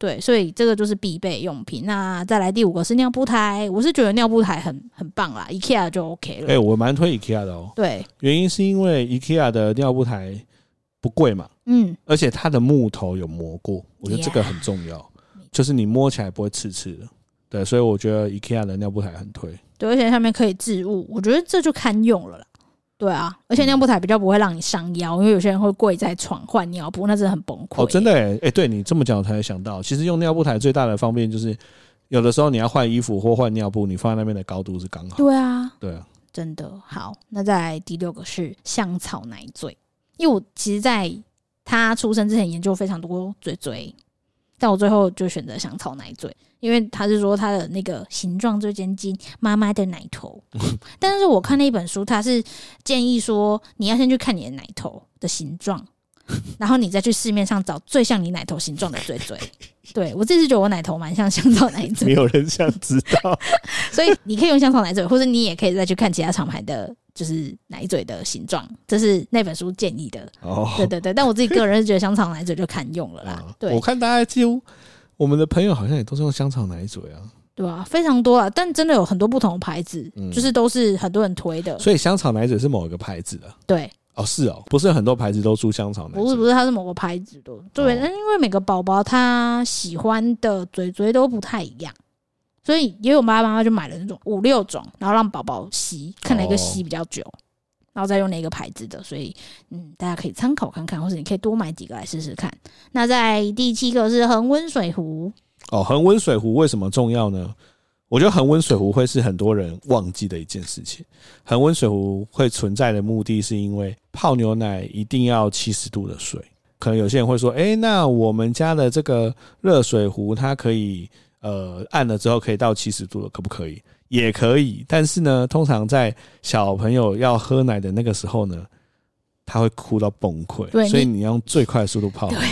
对，所以这个就是必备用品。那再来第五个是尿布台，我是觉得尿布台很很棒啦，IKEA 就 OK 了。哎、欸，我蛮推 IKEA 的哦。对，原因是因为 IKEA 的尿布台不贵嘛，嗯，而且它的木头有磨过，我觉得这个很重要 就是你摸起来不会刺刺的。对，所以我觉得 IKEA 的尿布台很推。对，而且上面可以置物，我觉得这就堪用了啦。对啊，而且尿布台比较不会让你伤腰，因为有些人会跪在床换尿布，那真的很崩溃。哦，真的哎，哎，对你这么讲，我才想到，其实用尿布台最大的方便就是，有的时候你要换衣服或换尿布，你放在那边的高度是刚好。对啊，对啊，真的好。那再来第六个是香草奶嘴，因为我其实在他出生之前研究非常多嘴嘴，但我最后就选择香草奶嘴。因为他是说他的那个形状最接近妈妈的奶头，但是我看那一本书，他是建议说你要先去看你的奶头的形状，然后你再去市面上找最像你奶头形状的嘴嘴。对，我这次觉得我奶头蛮像香草奶嘴，没有人想知道，所以你可以用香草奶嘴，或者你也可以再去看其他厂牌的，就是奶嘴的形状，这是那本书建议的。哦，对对对，但我自己个人是觉得香肠奶嘴就堪用了啦。对，我看大家几乎。我们的朋友好像也都是用香肠奶嘴啊，对啊，非常多啊，但真的有很多不同的牌子，嗯、就是都是很多人推的。所以香肠奶嘴是某一个牌子的，对，哦，是哦，不是很多牌子都出香肠奶嘴，不是不是，它是某个牌子的，对，那、哦、因为每个宝宝他喜欢的嘴嘴都不太一样，所以也有妈妈就买了那种五六种，然后让宝宝吸，看哪个吸比较久。哦然后再用哪个牌子的，所以嗯，大家可以参考看看，或者你可以多买几个来试试看。那在第七个是恒温水壶哦，恒温水壶为什么重要呢？我觉得恒温水壶会是很多人忘记的一件事情。恒温水壶会存在的目的是因为泡牛奶一定要七十度的水。可能有些人会说，诶，那我们家的这个热水壶它可以呃按了之后可以到七十度了，可不可以？也可以，但是呢，通常在小朋友要喝奶的那个时候呢，他会哭到崩溃，对所以你要用最快的速度泡奶。对，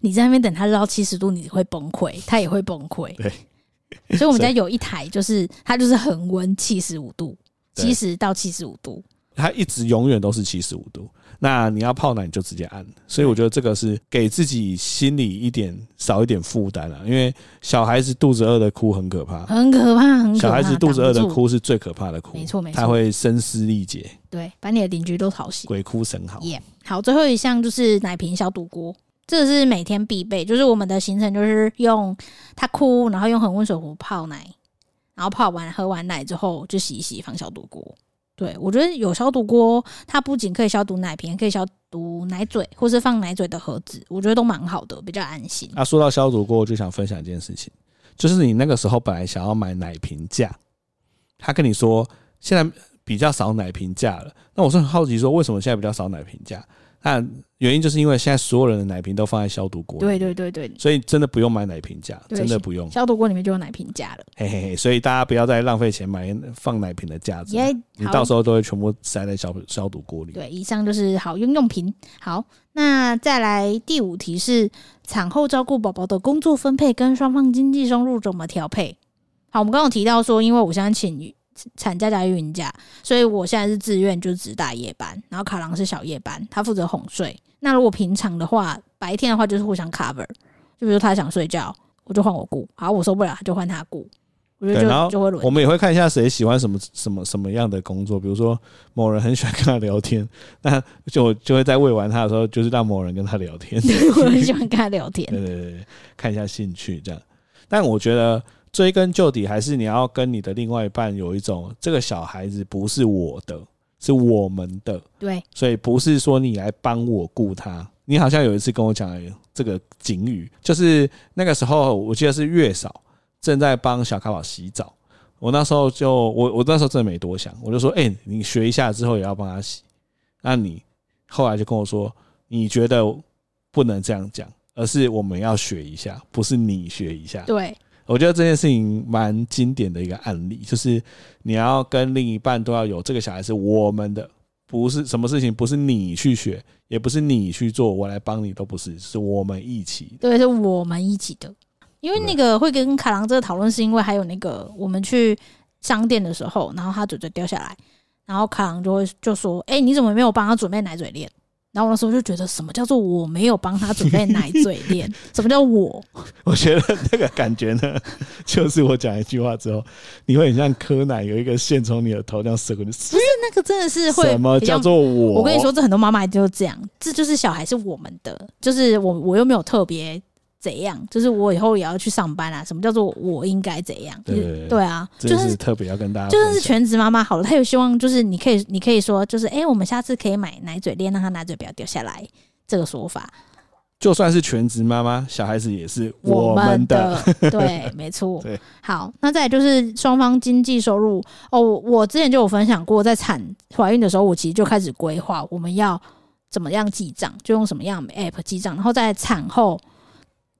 你在那边等他热到七十度，你会崩溃，他也会崩溃。对，所以我们家有一台，就是它就是恒温七十五度，七十到七十五度，它一直永远都是七十五度。那你要泡奶，你就直接按。所以我觉得这个是给自己心里一点少一点负担啊，因为小孩子肚子饿的哭很可怕，很可怕，很可怕。小孩子肚子饿的哭是最可怕的哭，没错没错，他会声嘶力竭，对，把你的邻居都吵醒，鬼哭神嚎。耶，好，最后一项就是奶瓶消毒锅，这是每天必备，就是我们的行程就是用他哭，然后用恒温水壶泡奶，然后泡完喝完奶之后就洗一洗，放消毒锅。对，我觉得有消毒锅，它不仅可以消毒奶瓶，可以消毒奶嘴，或是放奶嘴的盒子，我觉得都蛮好的，比较安心。那、啊、说到消毒锅，我就想分享一件事情，就是你那个时候本来想要买奶瓶架，他跟你说现在比较少奶瓶架了，那我是很好奇说为什么现在比较少奶瓶架？那原因就是因为现在所有人的奶瓶都放在消毒锅里，对对对对，所以真的不用买奶瓶架，真的不用。消毒锅里面就有奶瓶架了，嘿嘿嘿，所以大家不要再浪费钱买放奶瓶的架子，你到时候都会全部塞在消消毒锅里。对，以上就是好用用品。好，那再来第五题是产后照顾宝宝的工作分配跟双方经济收入怎么调配？好，我们刚刚提到说，因为我现在请。产假加孕假，所以我现在是自愿，就只打夜班，然后卡郎是小夜班，他负责哄睡。那如果平常的话，白天的话就是互相 cover，就比如他想睡觉，我就换我顾，好，我受不了他就换他顾。我觉得就然后就会轮。我们也会看一下谁喜欢什么什么什么样的工作，比如说某人很喜欢跟他聊天，那就就会在喂完他的时候，就是让某人跟他聊天。我很喜欢跟他聊天。对对对，看一下兴趣这样。但我觉得。追根究底，还是你要跟你的另外一半有一种，这个小孩子不是我的，是我们的。对，所以不是说你来帮我顾他。你好像有一次跟我讲这个警语，就是那个时候我记得是月嫂正在帮小咖宝洗澡，我那时候就我我那时候真的没多想，我就说：“哎，你学一下之后也要帮他洗。”那你后来就跟我说：“你觉得不能这样讲，而是我们要学一下，不是你学一下。”对。我觉得这件事情蛮经典的一个案例，就是你要跟另一半都要有这个小孩是我们的，不是什么事情不是你去学，也不是你去做，我来帮你都不是，是我们一起。对，是我们一起的。因为那个会跟卡郎这个讨论，是因为还有那个我们去商店的时候，然后他嘴嘴掉下来，然后卡郎就会就说：“哎，你怎么没有帮他准备奶嘴链？”然后我那时候就觉得，什么叫做我没有帮他准备奶嘴链？什么叫我？我觉得那个感觉呢，就是我讲一句话之后，你会很像柯南，有一个线从你的头这样射过去。不是那个，真的是会什么叫做我？我跟你说，这很多妈妈就是这样，这就是小孩是我们的，就是我我又没有特别。怎样？就是我以后也要去上班啊？什么叫做我应该怎样？对，对，对，啊，就是特别要跟大家，就算是全职妈妈好了，她有希望，就是你可以，你可以说，就是哎、欸，我们下次可以买奶嘴链，让她奶嘴不要掉下来。这个说法，就算是全职妈妈，小孩子也是我们的。对，没错。对，好，那再来就是双方经济收入哦。我之前就有分享过，在产怀孕的时候，我其实就开始规划我们要怎么样记账，就用什么样的 app 记账，然后在产后。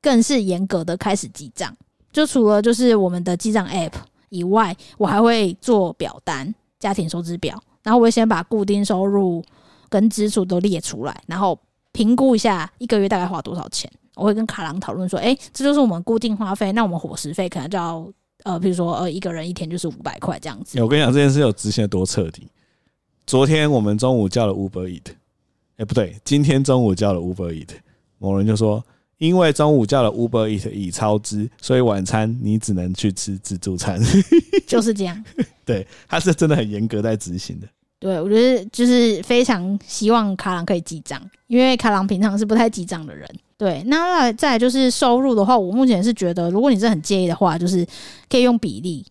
更是严格的开始记账，就除了就是我们的记账 App 以外，我还会做表单、家庭收支表，然后我会先把固定收入跟支出都列出来，然后评估一下一个月大概花多少钱。我会跟卡郎讨论说，哎，这就是我们固定花费，那我们伙食费可能就要呃，比如说呃，一个人一天就是五百块这样子。我跟你讲，这件事有执行的多彻底。昨天我们中午叫了 Uber Eat，哎，不对，今天中午叫了 Uber Eat，某人就说。因为中午叫了 Uber Eat 已超支，所以晚餐你只能去吃自助餐。就是这样。对，他是真的很严格在执行的。对，我觉得就是非常希望卡郎可以记账，因为卡郎平常是不太记账的人。对，那再来就是收入的话，我目前是觉得，如果你是很介意的话，就是可以用比例，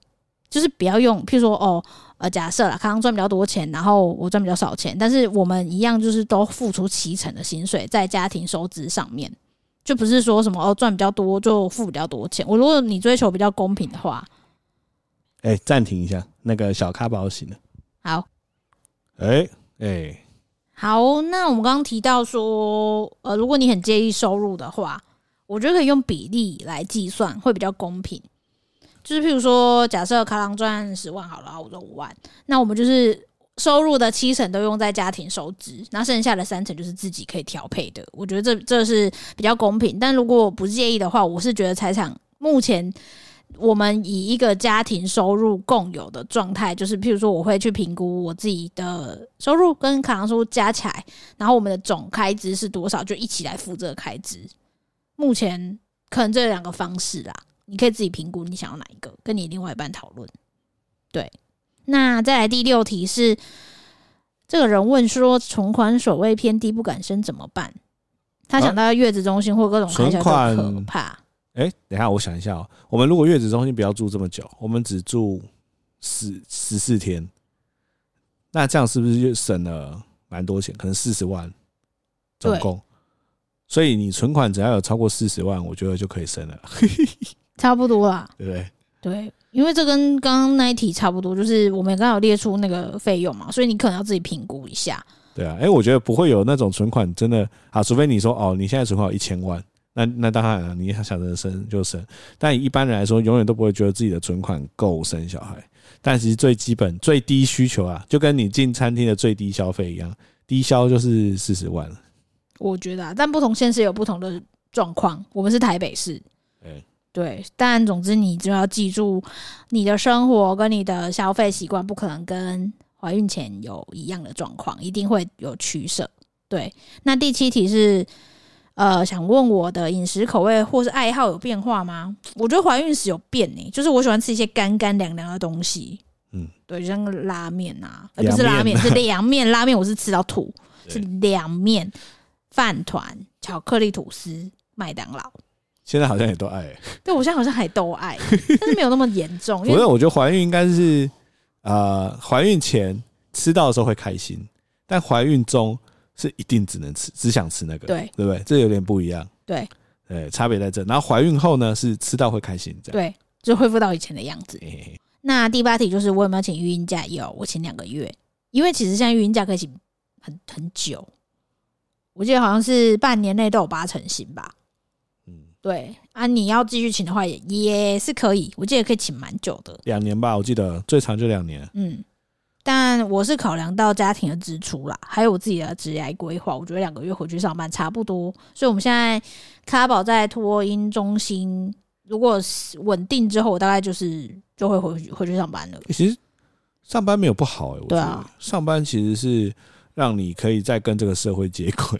就是不要用，譬如说哦，呃，假设啦，卡郎赚比较多钱，然后我赚比较少钱，但是我们一样就是都付出七成的薪水在家庭收支上面。就不是说什么哦，赚比较多就付比较多钱。我如果你追求比较公平的话，哎，暂停一下，那个小咖宝醒了。好，哎哎，好，那我们刚刚提到说，呃，如果你很介意收入的话，我觉得可以用比例来计算，会比较公平。就是譬如说，假设卡郎赚十万好了，我赚五万，那我们就是。收入的七成都用在家庭收支，那剩下的三成就是自己可以调配的。我觉得这这是比较公平。但如果我不介意的话，我是觉得财产目前我们以一个家庭收入共有的状态，就是譬如说，我会去评估我自己的收入跟卡郎收入加起来，然后我们的总开支是多少，就一起来付这个开支。目前可能这两个方式啦，你可以自己评估你想要哪一个，跟你另外一半讨论。对。那再来第六题是，这个人问说，存款所位偏低不敢生怎么办？他想到月子中心或各种开销就可怕。哎、欸，等一下，我想一下哦。我们如果月子中心不要住这么久，我们只住十十四天，那这样是不是就省了蛮多钱？可能四十万总共。所以你存款只要有超过四十万，我觉得就可以生了。差不多啦，对不对？对，因为这跟刚刚那一题差不多，就是我们刚好列出那个费用嘛，所以你可能要自己评估一下。对啊，哎，我觉得不会有那种存款真的啊，除非你说哦，你现在存款有一千万，那那当然了，你想着生就生。但一般人来说，永远都不会觉得自己的存款够生小孩。但其实最基本、最低需求啊，就跟你进餐厅的最低消费一样，低消就是四十万了。我觉得啊，但不同县市有不同的状况。我们是台北市，欸、对，但总之你就要记住，你的生活跟你的消费习惯不可能跟怀孕前有一样的状况，一定会有取舍。对，那第七题是，呃，想问我的饮食口味或是爱好有变化吗？我觉得怀孕时有变呢、欸，就是我喜欢吃一些干干凉凉的东西。嗯，对，就像拉面啊，而不是拉面，是凉面。拉面我是吃到吐，是凉面。饭团、巧克力吐司、麦当劳，现在好像也都爱、欸。对，我现在好像还都爱，但是没有那么严重。因为我觉得怀孕应该是，呃，怀孕前吃到的时候会开心，但怀孕中是一定只能吃，只想吃那个，对，对不对？这有点不一样。对，对，差别在这。然后怀孕后呢，是吃到会开心，这样对，就恢复到以前的样子。嘿嘿，那第八题就是我有没有请育婴假？有，我请两个月，因为其实现在育婴假可以请很很久。我记得好像是半年内都有八成新吧，嗯，对啊，你要继续请的话也也是可以，我记得可以请蛮久的，两年吧，我记得最长就两年。嗯，但我是考量到家庭的支出啦，还有我自己的职业规划，我觉得两个月回去上班差不多。所以我们现在卡宝在托婴中心，如果稳定之后，我大概就是就会回去回去上班了。其实上班没有不好哎、欸，我觉得对啊，上班其实是。让你可以再跟这个社会接轨，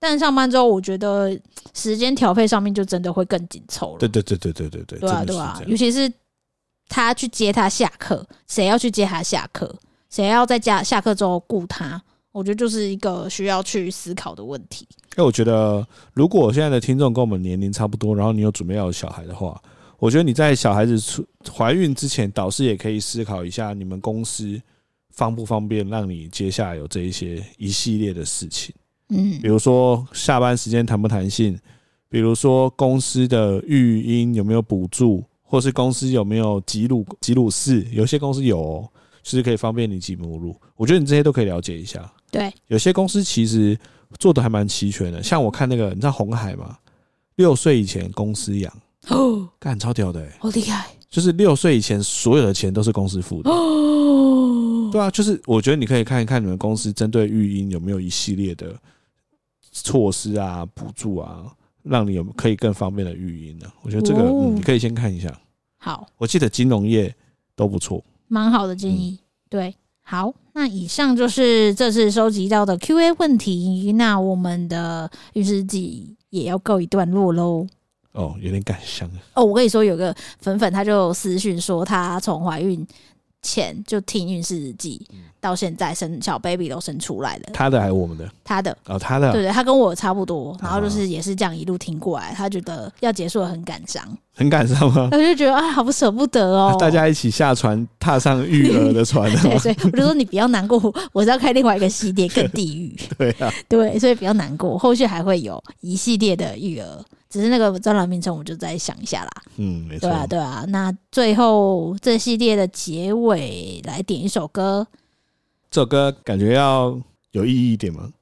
但上班之后，我觉得时间调配上面就真的会更紧凑了。对对对对对对对，对啊对啊，尤其是他去接他下课，谁要去接他下课，谁要在家下课之后顾他，我觉得就是一个需要去思考的问题。因为我觉得，如果现在的听众跟我们年龄差不多，然后你有准备要有小孩的话，我觉得你在小孩子出怀孕之前，导师也可以思考一下你们公司。方不方便让你接下来有这一些一系列的事情？嗯，比如说下班时间弹不弹性，比如说公司的育婴有没有补助，或是公司有没有挤乳挤乳室？有些公司有哦，其实可以方便你挤母乳。我觉得你这些都可以了解一下。对，有些公司其实做的还蛮齐全的。像我看那个，你知道红海吗？六岁以前公司养哦，干超屌的欸，好厉害！就是六岁以前所有的钱都是公司付的哦对啊，就是我觉得你可以看一看你们公司针对育婴有没有一系列的措施啊、补助啊，让你有可以更方便的育婴呢。我觉得这个、嗯、你可以先看一下。好，我记得金融业都不错，蛮好的建议。对，好，那以上就是这次收集到的 Q&A 问题。那我们的律师记也要告一段落喽。哦，有点感伤哦。我跟你说，有个粉粉他就私讯说，他从怀孕。前就听孕妇日记，到现在生小 baby 都生出来了。他的还是我们的？他的哦，他的。对对，他跟我差不多，然后就是也是这样一路听过来，他觉得要结束了很感伤，很感伤吗？他就觉得啊，好不舍不得哦。大家一起下船，踏上育儿的船。对，所以我就说你不要难过，我是要开另外一个系列，更地狱。对啊，对，所以不要难过，后续还会有一系列的育儿。只是那个专栏名称，我就再想一下啦。嗯，没错。对啊，对啊。那最后这系列的结尾，来点一首歌。这首歌感觉要有意义一点吗？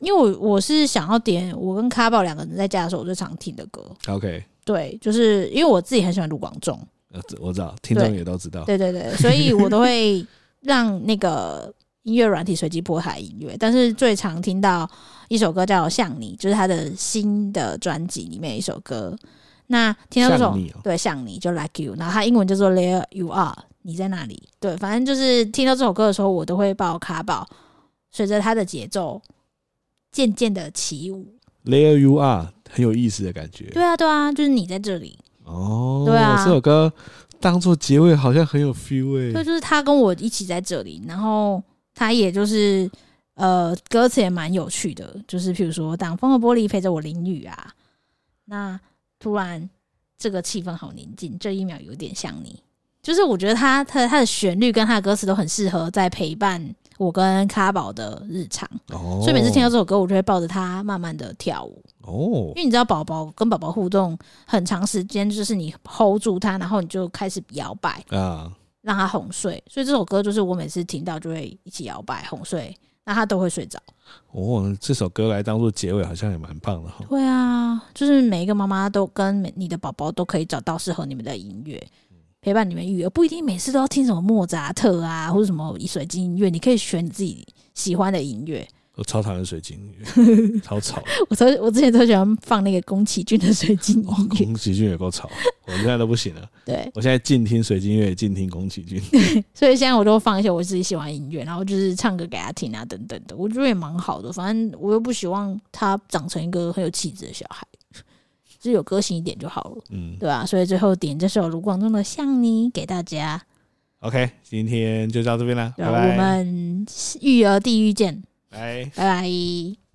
因为我我是想要点我跟卡宝两个人在家的时候我最常听的歌。OK。对，就是因为我自己很喜欢卢广仲。呃，我知道，听众也都知道。对对对，所以我都会让那个。音乐软体随机播台音乐，但是最常听到一首歌叫《像你》，就是他的新的专辑里面一首歌。那听到这首，喔、对，像你就 Like You，然后他英文叫做 There You Are，你在那里？对，反正就是听到这首歌的时候，我都会抱卡宝，随着他的节奏渐渐的起舞。There You Are，很有意思的感觉。对啊，对啊，就是你在这里。哦，对啊，这首歌当做结尾好像很有 feel。对，就是他跟我一起在这里，然后。他也就是，呃，歌词也蛮有趣的，就是譬如说，挡风的玻璃陪着我淋雨啊，那突然这个气氛好宁静，这一秒有点像你，就是我觉得他他他的旋律跟他的歌词都很适合在陪伴我跟卡宝的日常，哦，所以每次听到这首歌，我就会抱着他慢慢的跳舞。哦，因为你知道，宝宝跟宝宝互动很长时间，就是你 hold 住他，然后你就开始摇摆。啊，让他哄睡。所以这首歌就是我每次听到就会一起摇摆哄睡，那他都会睡着。哦，这首歌来当做结尾，好像也蛮棒的哈。对啊，就是每一个妈妈都跟你的宝宝都可以找到适合你们的音乐，陪伴你们育儿，不一定每次都要听什么莫扎特啊，或者什么水晶音乐，你可以选你自己喜欢的音乐。我超讨厌水晶音乐，超吵。我超我之前超喜欢放那个宫崎骏的水晶音乐，哦，宫崎骏也够吵，我现在都不行了。对，我现在静听水晶音乐，静听宫崎骏。所以现在我都放一些我自己喜欢的音乐，然后就是唱歌给他听啊，等等的。我觉得也蛮好的，反正我又不希望他长成一个很有气质的小孩，只有个性一点就好了。嗯，对吧？所以最后点这首卢广仲的《像你》给大家。OK，今天就到这边了，拜拜。我们育儿地狱见。拜拜。